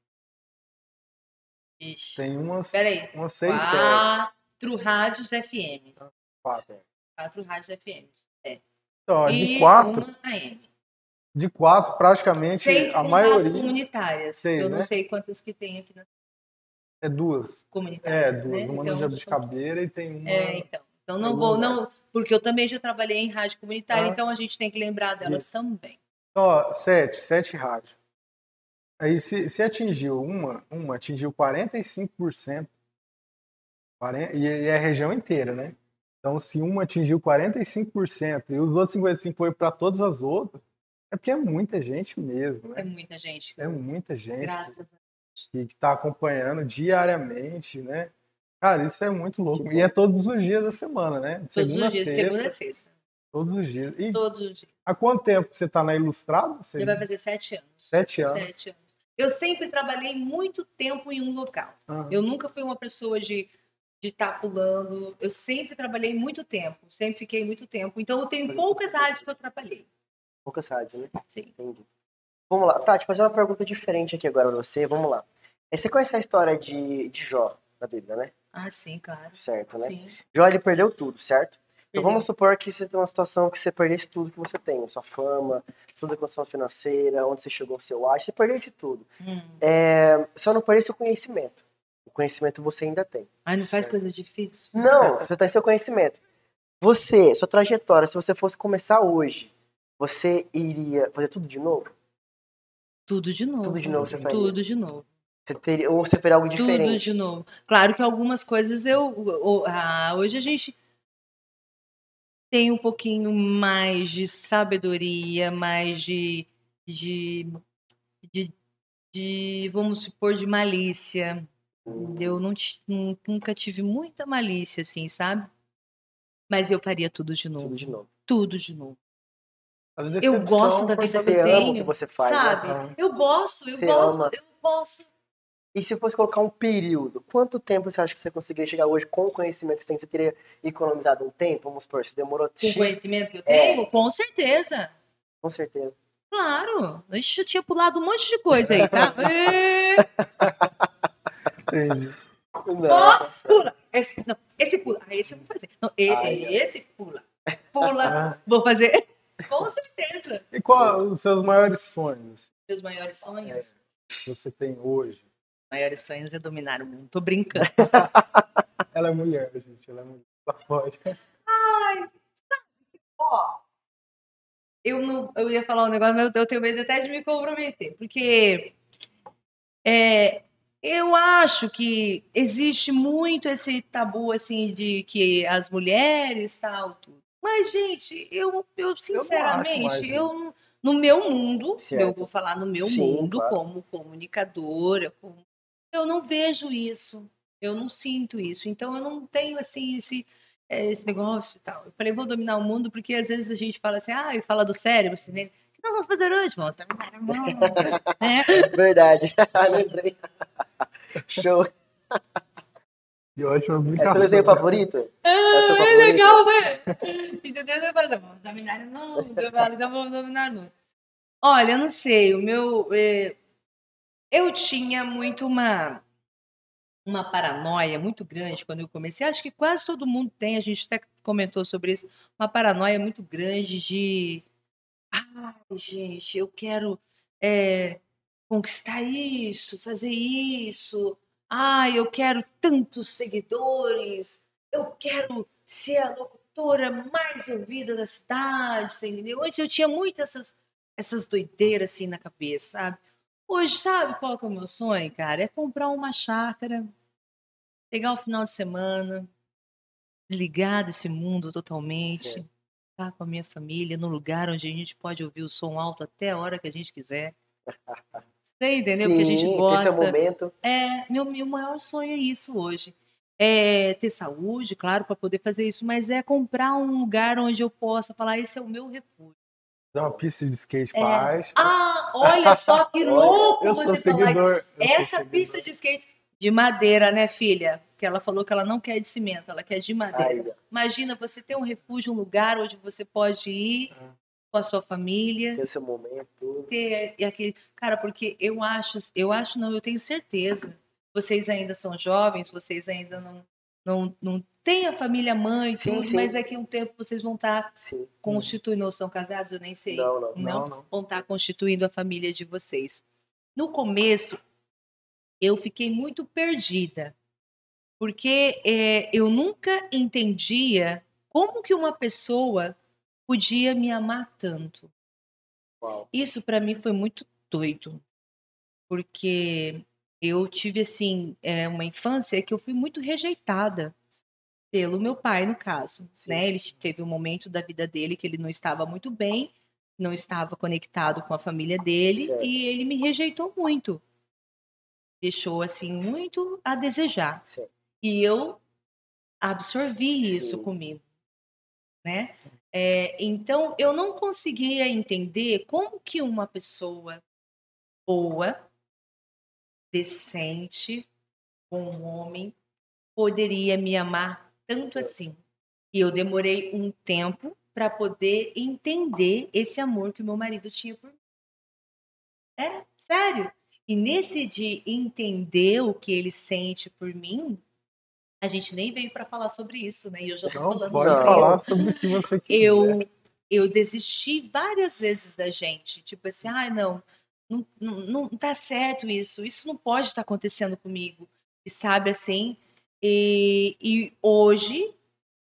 Ixi. Tem umas, Peraí. umas 6, 7. Quatro rádios FM. Quatro. Quatro rádios FM. Então, ó, e de quatro, uma AM. De quatro, praticamente Sem a maioria comunitárias. Sei, eu não né? sei quantas que tem aqui na é duas. comunitária. É, duas. né? Uma Então, no Jabuticabera e tem uma. É, então. Então não vou, não, porque eu também já trabalhei em rádio comunitária, Ah. então a gente tem que lembrar delas Isso. também. Então, ó, sete, sete rádios. Aí, se, se atingiu uma, uma atingiu 45%, 40, e, e é a região inteira, né? Então, se uma atingiu 45% e os outros 55% foi para todas as outras, é porque é muita gente mesmo, É né? muita gente. É muita gente Graças a que está acompanhando diariamente, né? Cara, isso é muito louco. E é todos os dias da semana, né? De Todos segunda os dias, sexta, segunda a sexta. Todos os dias. E Todos os dias. há quanto tempo você está na Ilustrada? Você... Já vai fazer sete anos. Sete anos. Sete anos. Eu sempre trabalhei muito tempo em um local. Eu nunca fui uma pessoa de de estar pulando. Eu sempre trabalhei muito tempo. Sempre fiquei muito tempo. Então eu tenho poucas rádios que eu trabalhei. Poucas rádios, né? Sim. Entendi. Vamos lá. Tati, fazer uma pergunta diferente aqui agora pra você. Vamos lá. Eh, Você conhece a história de, de Jó da Bíblia, né? Ah, sim, claro. Certo, né? Sim. Jó, ele perdeu tudo, certo? Então vamos supor que você tem uma situação que você perdesse tudo que você tem, sua fama, toda a condição financeira, onde você chegou o seu auge, você perdesse tudo. Hum. É, só não perdesse o conhecimento. O conhecimento você ainda tem. Ai, não faz Certo. coisa difícil. Não, você tem seu conhecimento. Você, sua trajetória, se você fosse começar hoje, você iria fazer tudo de novo? Tudo de novo. Tudo de novo você faria? Tudo de novo. Você teria, ou você faria algo Tudo diferente? de novo. Claro que algumas coisas eu. ah, hoje a gente tem um pouquinho mais de sabedoria, mais de. de, de, de, vamos supor, de malícia. Eu não, nunca tive muita malícia, assim, sabe? Mas eu faria tudo de novo. Tudo de novo. Tudo de novo. Eu gosto da vida que eu tenho. que você faz, sabe? né? Eu gosto, eu Você gosto, ama. eu gosto. E se fosse colocar um período, quanto tempo você acha que você conseguiria chegar hoje com o conhecimento que você tem? Você teria economizado um tempo? Vamos supor, se demorou Com o conhecimento que eu É. tenho, com certeza. com certeza. Claro. Ixi, eu tinha pulado um monte de coisa aí, tá? Entendi. Não, nossa. pula. Esse, não, esse pula. Ah, esse eu vou fazer. Não, Ai, esse pula. Pula. Vou fazer. Com certeza. E qual os seus maiores sonhos Meus maiores sonhos. que você tem hoje? Maiores sonhos é dominar o mundo. Tô brincando. Ela é mulher, gente. Ela é mulher. Ela pode. Ó, eu não, eu ia falar um negócio, mas eu tenho medo até de me comprometer, porque é, eu acho que existe muito esse tabu assim de que as mulheres tal tudo. Mas gente, eu, eu sinceramente, mais, né? eu no meu mundo, Certo. eu vou falar no meu Sim, mundo claro. como comunicadora, como- eu não vejo isso, eu não sinto isso, então eu não tenho assim esse é, esse negócio e tal. Eu falei, vou dominar o mundo, porque às vezes a gente fala assim, ah, e fala do cérebro, assim, né? Nós vamos fazer hoje? Vamos dominar o mundo. Verdade. Lembrei. Show. Que ótima É seu desenho favorito? É o seu Ah, é favorito? legal, né? Entendeu? Vamos dominar o mundo. Vamos dominar o mundo. Olha, eu não sei, o meu... é, Eu tinha muito uma uma paranoia muito grande quando eu comecei. Acho que quase todo mundo tem, a gente até comentou sobre isso, uma paranoia muito grande de ai, gente, eu quero é, conquistar isso, fazer isso. Ai, eu quero tantos seguidores. Eu quero ser a locutora mais ouvida da cidade, você entendeu? Antes eu tinha muito essas essas doideiras assim na cabeça, sabe? Hoje, sabe qual que é o meu sonho, cara? É comprar uma chácara, pegar o final de semana, desligar desse mundo totalmente, Certo. estar com a minha família num lugar onde a gente pode ouvir o som alto até a hora que a gente quiser. Você entendeu? Porque a gente Sim, gosta. esse é o momento. É, meu, meu maior sonho é isso hoje. É ter saúde, claro, para poder fazer isso, mas é comprar um lugar onde eu possa falar, esse é o meu refúgio. Dá uma pista de skate É. Ah, olha só que louco eu sou você falar Essa pista de skate de madeira, né, filha? Que ela falou que ela não quer de cimento, ela quer de madeira. Ó. Imagina você ter um refúgio, um lugar onde você pode ir É. com a sua família, Tem o seu momento. ter e aquele cara, porque eu acho, eu acho não, eu tenho certeza. Vocês ainda são jovens, vocês ainda não não, não têm a família mãe, Sim, tudo, sim. mas daqui a um tempo vocês vão estar Sim. constituindo, ou são casados, eu nem sei. Não, não. Não, não. vão estar constituindo a família de vocês. No começo, eu fiquei muito perdida, porque é, eu nunca entendia como que uma pessoa podia me amar tanto. Uau. Isso para mim foi muito doido, porque eu tive assim é, uma infância que eu fui muito rejeitada pelo meu pai, no caso. Sim. Né? Ele teve um momento da vida dele que ele não estava muito bem, não estava conectado com a família dele Certo. e ele me rejeitou muito. Deixou assim muito a desejar. Certo. E eu absorvi isso Sim. comigo, né? É, então eu não conseguia entender como que uma pessoa boa, decente, um homem poderia me amar tanto assim. E eu demorei um tempo para poder entender esse amor que meu marido tinha por mim. É, sério. E nesse de entender o que ele sente por mim, a gente nem veio para falar sobre isso, né? E eu já tô Não, falando pode sobre falar isso. sobre o que você quiser. Eu eu desisti várias vezes da gente, tipo assim, ai não, não, não, não tá certo isso, isso não pode estar acontecendo comigo, e sabe assim, e, e hoje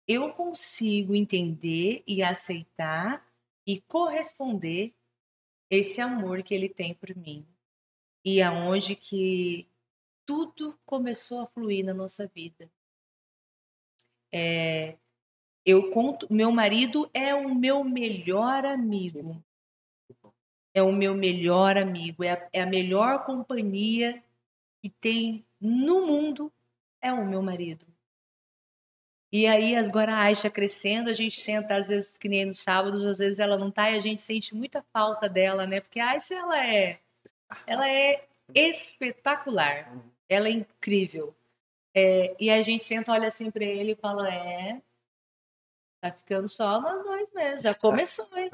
eu consigo entender e aceitar e corresponder esse amor que ele tem por mim. E aonde que tudo começou a fluir na nossa vida. É, eu conto, meu marido é o meu melhor amigo. É o meu melhor amigo, é a, é a melhor companhia que tem no mundo é o meu marido. E aí, agora a Aisha crescendo, a gente senta, às vezes, que nem nos sábados, às vezes ela não tá e a gente sente muita falta dela, né? Porque a Aisha, ela é, ela é espetacular, ela é incrível. É, e a gente senta, olha assim pra ele e fala, é, tá ficando só nós dois mesmo, já começou, hein?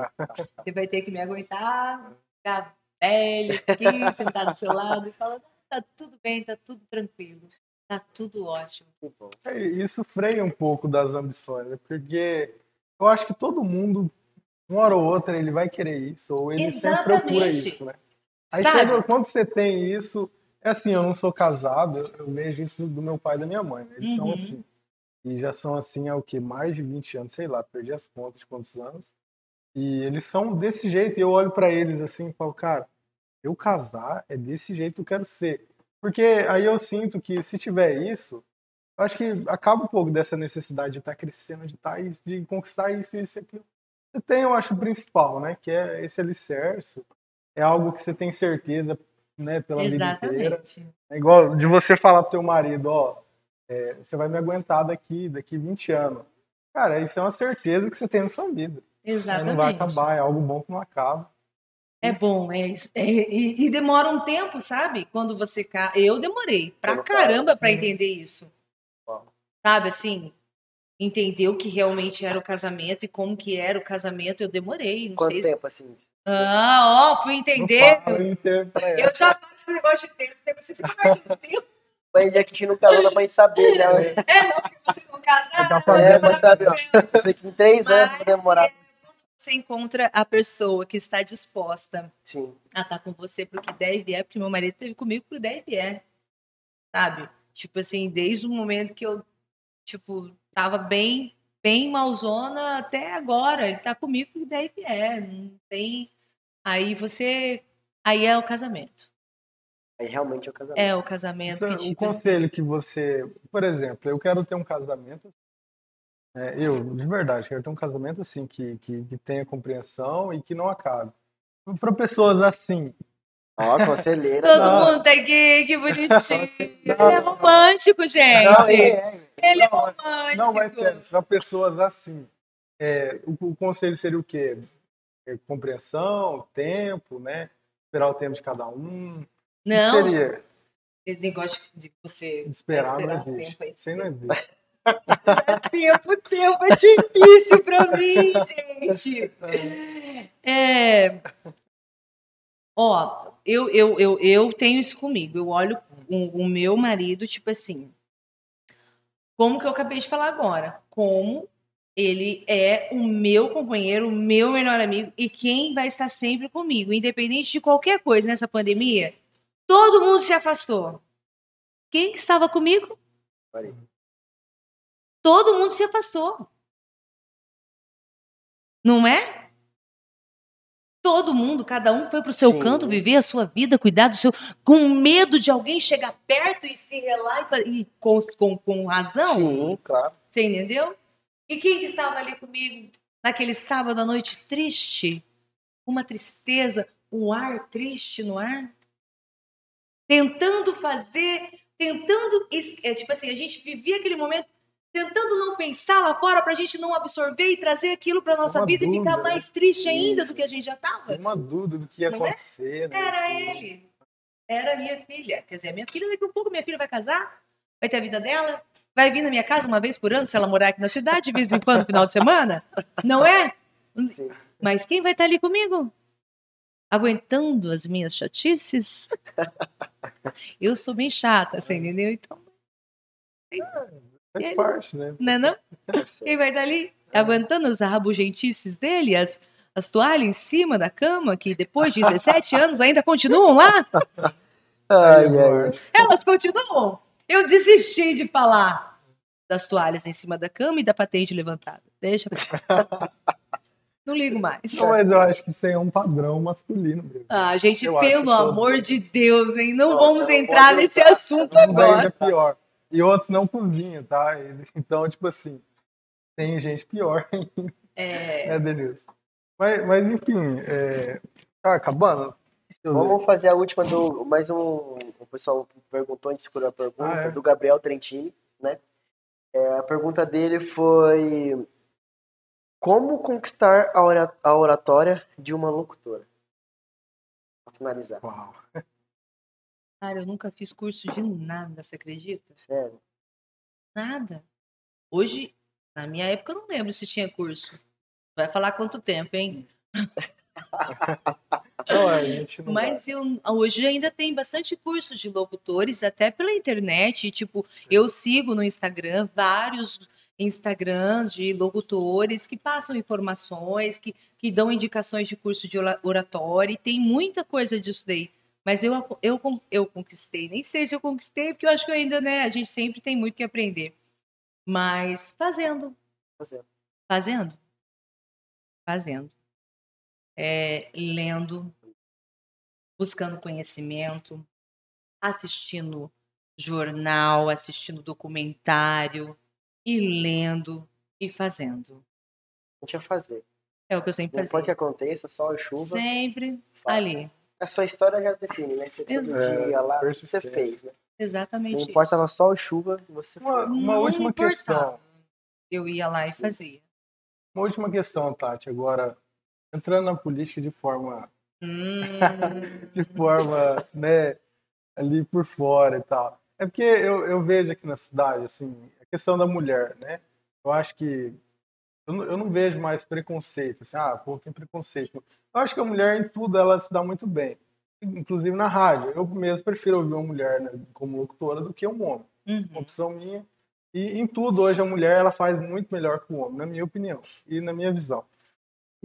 Você vai ter que me aguentar, ficar velho aqui, sentar do seu lado e falar, tá tudo bem, tá tudo tranquilo, tá tudo ótimo. É, Isso freia um pouco das ambições, né? porque eu acho que todo mundo, uma hora ou outra, ele vai querer isso, ou ele sempre procura Exatamente. isso, né? Aí Sabe? chega, quando você tem isso, é assim, eu não sou casado, eu, eu vejo isso do, meu pai e da minha mãe, né? Eles são Uhum. assim. E já são assim há o que? Mais de 20 anos, sei lá, perdi as contas de quantos anos. E eles são desse jeito, e eu olho pra eles assim e falo, cara, eu casar é desse jeito que eu quero ser. Porque aí eu sinto que se tiver isso, eu acho que acaba um pouco dessa necessidade de estar crescendo, de estar isso, de conquistar isso, isso e aquilo. Você tem, eu acho, o principal, né? Que é esse alicerce. É algo que você tem certeza, né, pela vida inteira. Exatamente. É igual de você falar pro teu marido, ó, é, você vai me aguentar daqui, daqui 20 anos. Cara, isso é uma certeza que você tem na sua vida. Exatamente. não vai acabar, é algo bom que não acaba. É bom, é isso. É, e, e demora um tempo, sabe? Quando você ca... Eu demorei pra caramba pra Uhum. entender isso. Uau. Sabe assim? Entender o que realmente era o casamento e como que era o casamento, eu demorei. Não Quanto sei se... tempo assim? Ah, ó, fui entender. Eu já faço esse negócio de tempo. negócio de tempo. tempo. Mas já que a gente não casou, dá pra gente saber já. né? É, não, porque você não casar. Você É, fazendo mas sabe, ó, eu sei que em três anos vai demorar. Você encontra a pessoa que está disposta Sim, a estar com você pro que der e vier, porque meu marido teve comigo pro der e vier. Sabe? Tipo assim, desde o momento que eu, tipo, tava bem, bem malzona até agora. Ele tá comigo pro que der e vier. Não tem. Aí você. Aí é o casamento. Aí realmente é o casamento. É o casamento Isso é que um tipo, conselho que você, por exemplo, eu quero ter um casamento, é, eu, de verdade, quero ter um casamento assim, que, que, que tenha compreensão e que não acabe. Para pessoas assim, Ó, conselheira. Todo Não. mundo tá aqui, que bonitinho. Ele é romântico, gente. Não, é, é. Ele é romântico. Não, mas sério, para pessoas assim, é, o, o conselho seria o quê? É, compreensão, tempo, né? Esperar o tempo de cada um. Não, seria? esse negócio de você Esperar não esperar o existe. tempo aí. Sem não existe. tempo, tempo é difícil pra mim, gente. É... Ó, eu, eu, eu, eu tenho isso comigo. Eu olho o, o meu marido, tipo assim. Como que eu acabei de falar agora? Como ele é o meu companheiro, o meu melhor amigo e quem vai estar sempre comigo, independente de qualquer coisa nessa pandemia. Todo mundo se afastou. Quem que estava comigo? Aí. todo mundo se afastou. Não é? Todo mundo, cada um foi pro seu Sim. canto viver a sua vida, cuidar do seu. com medo de alguém chegar perto e se relar e, e com, com, com razão. Sim, claro. Você entendeu? E quem que estava ali comigo naquele sábado à noite triste? Uma tristeza, um ar triste no ar? Tentando fazer, tentando. É, tipo assim, a gente vivia aquele momento tentando não pensar lá fora pra gente não absorver e trazer aquilo pra nossa Uma vida e ficar dúvida, mais triste ainda Isso. do que a gente já tava. Uma dúvida do que ia Não é? acontecer. né? Era ele. Era a minha filha. Quer dizer, a minha filha, daqui a pouco, minha filha vai casar, vai ter a vida dela, vai vir na minha casa uma vez por ano, se ela morar aqui na cidade, de vez em quando, final de semana. Não é? Sim. Mas quem vai estar ali comigo? Aguentando as minhas chatices? Eu sou bem chata, você entendeu? Então, Faz Ele- parte, né? não é não? Tá. Quem vai estar ali? Aguentando as rabugentices dele, as, as toalhas em cima da cama, que depois de 17 anos ainda continuam lá? Ai, ai. Elas continuam. Eu desisti de falar das toalhas em cima da cama e da patente levantada. Deixa pra. Não ligo mais. Não, mas eu acho que isso aí é um padrão masculino mesmo. Ah, gente, Eu pelo amor de Deus, hein? Não Nossa, vamos não entrar pode nesse assunto ainda agora. é pior. E outros não cozinham, tá? Então, tipo assim, tem gente pior ainda, É, né, Denilson? Mas, mas enfim, é... tá acabando? Vamos fazer a última do. Mais um. O pessoal perguntou, a gente escolheu a pergunta, Ah, é? do Gabriel Trentini, né? É, a pergunta dele foi. Como conquistar a oratória de uma locutora? Pra finalizar. Uau. cara, eu nunca fiz curso de nada, você acredita? Sério. Nada. Hoje, na minha época, eu não lembro se tinha curso. Vai falar quanto tempo, hein? Não, a gente não Mas eu, hoje ainda tem bastante curso de locutores, até pela internet. Tipo, eu sigo no Instagram vários Instagrams de locutores que passam informações, que, que dão indicações de curso de ora- oratória, e tem muita coisa disso daí. Mas eu, eu, eu conquistei. Nem sei se eu conquistei, porque eu acho que ainda, né? A gente sempre tem muito que aprender. Mas fazendo, Fazendo. fazendo, fazendo, É, lendo, buscando conhecimento, assistindo jornal, assistindo documentário e lendo e fazendo. A gente vai fazer. É o que eu sempre Não pode que fazia. aconteça, sol e chuva. Sempre faça. ali. A sua história já define, né? Você todo Exato. dia lá, você fez, né? Exatamente. Não isso. importava sol e chuva, você Uma, fez. uma Não última importava. questão. Eu ia lá e fazia. Uma última questão, Tati. Agora, entrando na política de forma, Hum, de forma, né, ali por fora e tal. É porque eu, eu vejo aqui na cidade, assim, a questão da mulher, né? Eu acho que eu não, eu não vejo mais preconceito, assim, ah, pô, tem preconceito. Eu acho que a mulher em tudo ela se dá muito bem, inclusive na rádio. Eu mesmo prefiro ouvir uma mulher né, como locutora do que um homem. uma uhum. opção minha. E em tudo hoje a mulher ela faz muito melhor que o homem, na minha opinião e na minha visão.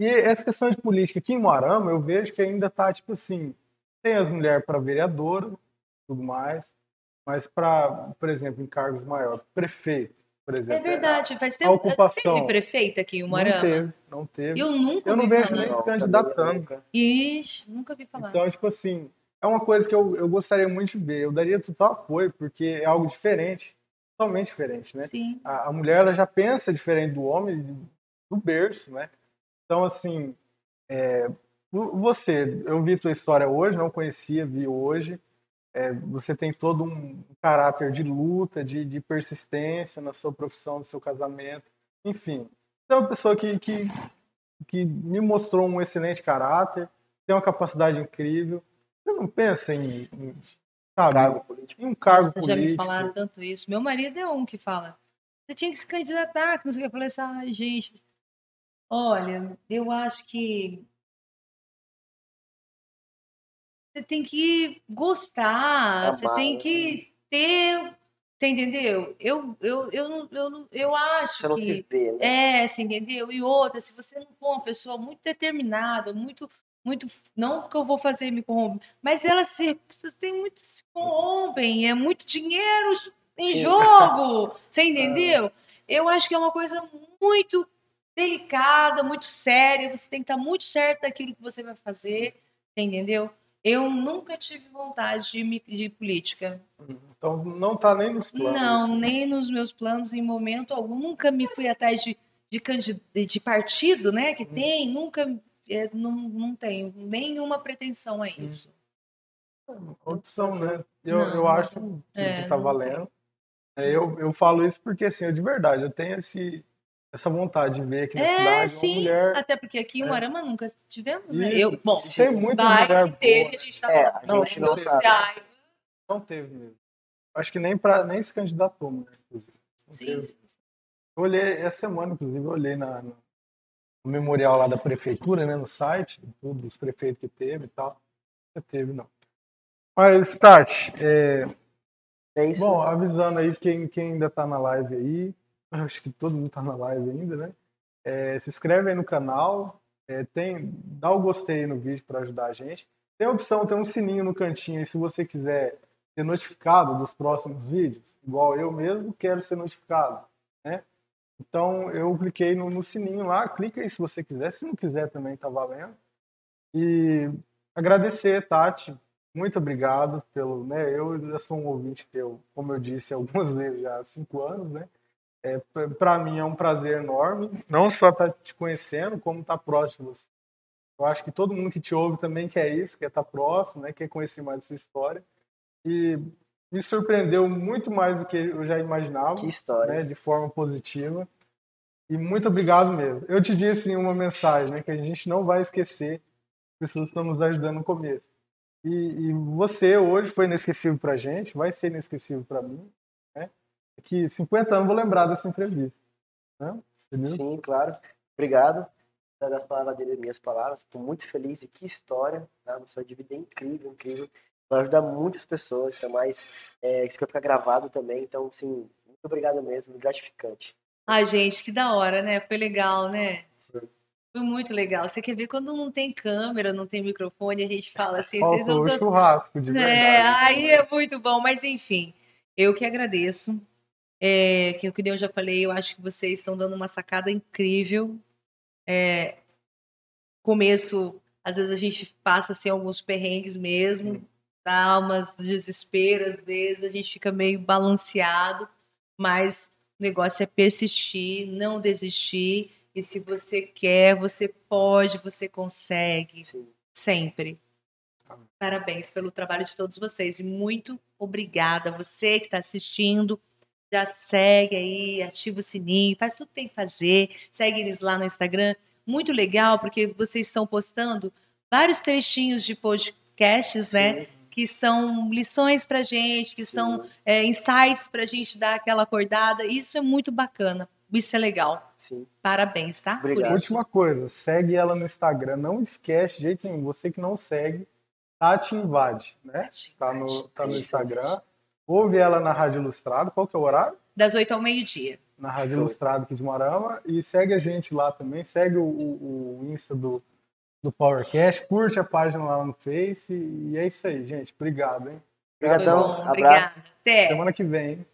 E essa questão de política aqui em Moarama, eu vejo que ainda tá tipo assim, tem as mulheres para vereadora, tudo mais, mas para, por exemplo, em cargos maiores, prefeito, por por exemplo. É verdade, faz tempo. ocupação. Teve prefeita aqui em Não Moarama? teve, não teve. Eu nunca Eu não vejo falar. nem Não, candidatando. Ixi, nunca vi falar. Então, tipo assim, é uma coisa que eu, eu gostaria muito de ver. Eu daria total apoio, porque é algo diferente, totalmente diferente, né? Sim. A, a mulher ela já pensa diferente do homem, do berço, né? Então, assim, é, vo- você, eu vi tua história hoje, não conhecia, vi hoje. É, você tem todo um caráter de luta, de, de persistência na sua profissão, no seu casamento, enfim. Você é uma pessoa que, que, que me mostrou um excelente caráter, tem uma capacidade incrível. Você não pensa em, em, sabe, Cargo político. em um cargo Nossa, já me político? falaram tanto isso. Meu marido é um que fala. Você tinha que se candidatar, que não sei o que. Eu falei assim, ai, gente. Olha, eu acho que você tem que gostar, você tem né? que ter. Você entendeu? Eu, eu, eu, não- eu, não- eu acho Você não que. se vê, né? É, você entendeu? E outra, se você não for uma pessoa muito determinada, muito, muito, não que eu vou fazer me corromper, mas elas se, vocês têm muito se corrompem, é muito dinheiro em Sim. jogo, você entendeu? Eu acho que é uma coisa muito delicada, muito séria, você tem que estar muito certo daquilo que você vai fazer, entendeu? Eu nunca tive vontade de, me- de política. Então não tá nem nos planos. Não, nem nos meus planos em momento algum. Nunca me fui atrás de, de, de partido, né? Que tem, nunca. é, não, não tenho nenhuma pretensão a isso. opção, né? Eu, Não, eu acho que é, tá valendo. É, eu, eu falo isso porque, assim, eu, de verdade, eu tenho esse, essa vontade de ver aqui na É, cidade sim. mulher. Até porque aqui em É. Moarama nunca tivemos, né? Eu, bom, tem muita vai mulher que teve, boa. a gente tá É, falando. mas não não sabe. Não teve mesmo. Acho que nem, pra, nem se candidatou, mulher, inclusive. Não Sim, teve. sim. Eu olhei, essa semana, inclusive, eu olhei na, no, memorial lá da prefeitura, né, no site, tudo, os prefeitos que teve e tal. Não teve, não. Mas, Tati, é, É isso. Bom, avisando aí quem, quem ainda tá na live aí, acho que todo mundo tá na live ainda, né? É, se inscreve aí no canal, é, tem, dá o gostei no vídeo para ajudar a gente. Tem a opção, tem um sininho no cantinho aí se você quiser ser notificado dos próximos vídeos, igual eu mesmo quero ser notificado, né? Então eu cliquei no, no sininho lá, clica aí se você quiser, se não quiser também tá valendo. E agradecer, Tati, muito obrigado pelo, né? Eu já sou um ouvinte teu, como eu disse algumas vezes já há cinco anos, né? É, para mim é um prazer enorme, não só estar te conhecendo, como estar próximo de você. Eu acho que todo mundo que te ouve também quer isso, quer estar próximo, né? Quer conhecer mais a sua história. E me surpreendeu muito mais do que eu já imaginava, Que história. né? De forma positiva. E muito obrigado mesmo. Eu te disse em uma mensagem, né? Que a gente não vai esquecer as pessoas que estão nos ajudando no começo. E, e você hoje foi inesquecível pra gente, vai ser inesquecível pra mim? Que 50 anos eu vou lembrar dessa entrevista, né? Entendeu? Sim, claro. Obrigado pelas palavras dele, minhas palavras. Fico muito feliz e que história, tá? Uma história de vida incrível, incrível. Vai ajudar muitas pessoas, ainda mais é, isso que vai ficar gravado também. Então, sim, muito obrigado mesmo, gratificante. Ai, gente, que da hora, né? Foi legal, né? Sim. Foi muito legal. Você quer ver quando não tem câmera, não tem microfone, a gente fala assim, vocês não o churrasco, de verdade. É, aí é muito bom, mas enfim, eu que agradeço. É, que que eu já falei, eu acho que vocês estão dando uma sacada incrível. É, começo, às vezes a gente passa assim alguns perrengues mesmo, dá umas desespero, às vezes a gente fica meio balanceado, mas o negócio é persistir, não desistir. E se você quer, você pode, você consegue Sim. sempre. Parabéns pelo trabalho de todos vocês e muito obrigada. Você que está assistindo, já segue aí, ativa o sininho, faz tudo que tem que fazer, segue eles lá no Instagram. Muito legal, porque vocês estão postando vários trechinhos de podcasts, né? Sim, Que são lições pra gente, que sim. são é, insights pra gente dar aquela acordada. Isso é muito bacana. Isso é legal. Sim. Parabéns, tá? Obrigado. Última coisa, segue ela no Instagram. Não esquece de jeito nenhum. Você que não segue, Tati Invade, né? Tá no, tá no. Instagram. Ouve ela na Rádio Ilustrado. Qual que é o horário? Das oito ao meio-dia. Na Rádio Show. Ilustrado aqui de Morama. E segue a gente lá também. Segue o, o, o Insta do, do PowerCast. Curte a página lá no Face. E é isso aí, gente. Obrigado, hein? Obrigadão, abraço. obrigada. Até. Semana que vem, hein?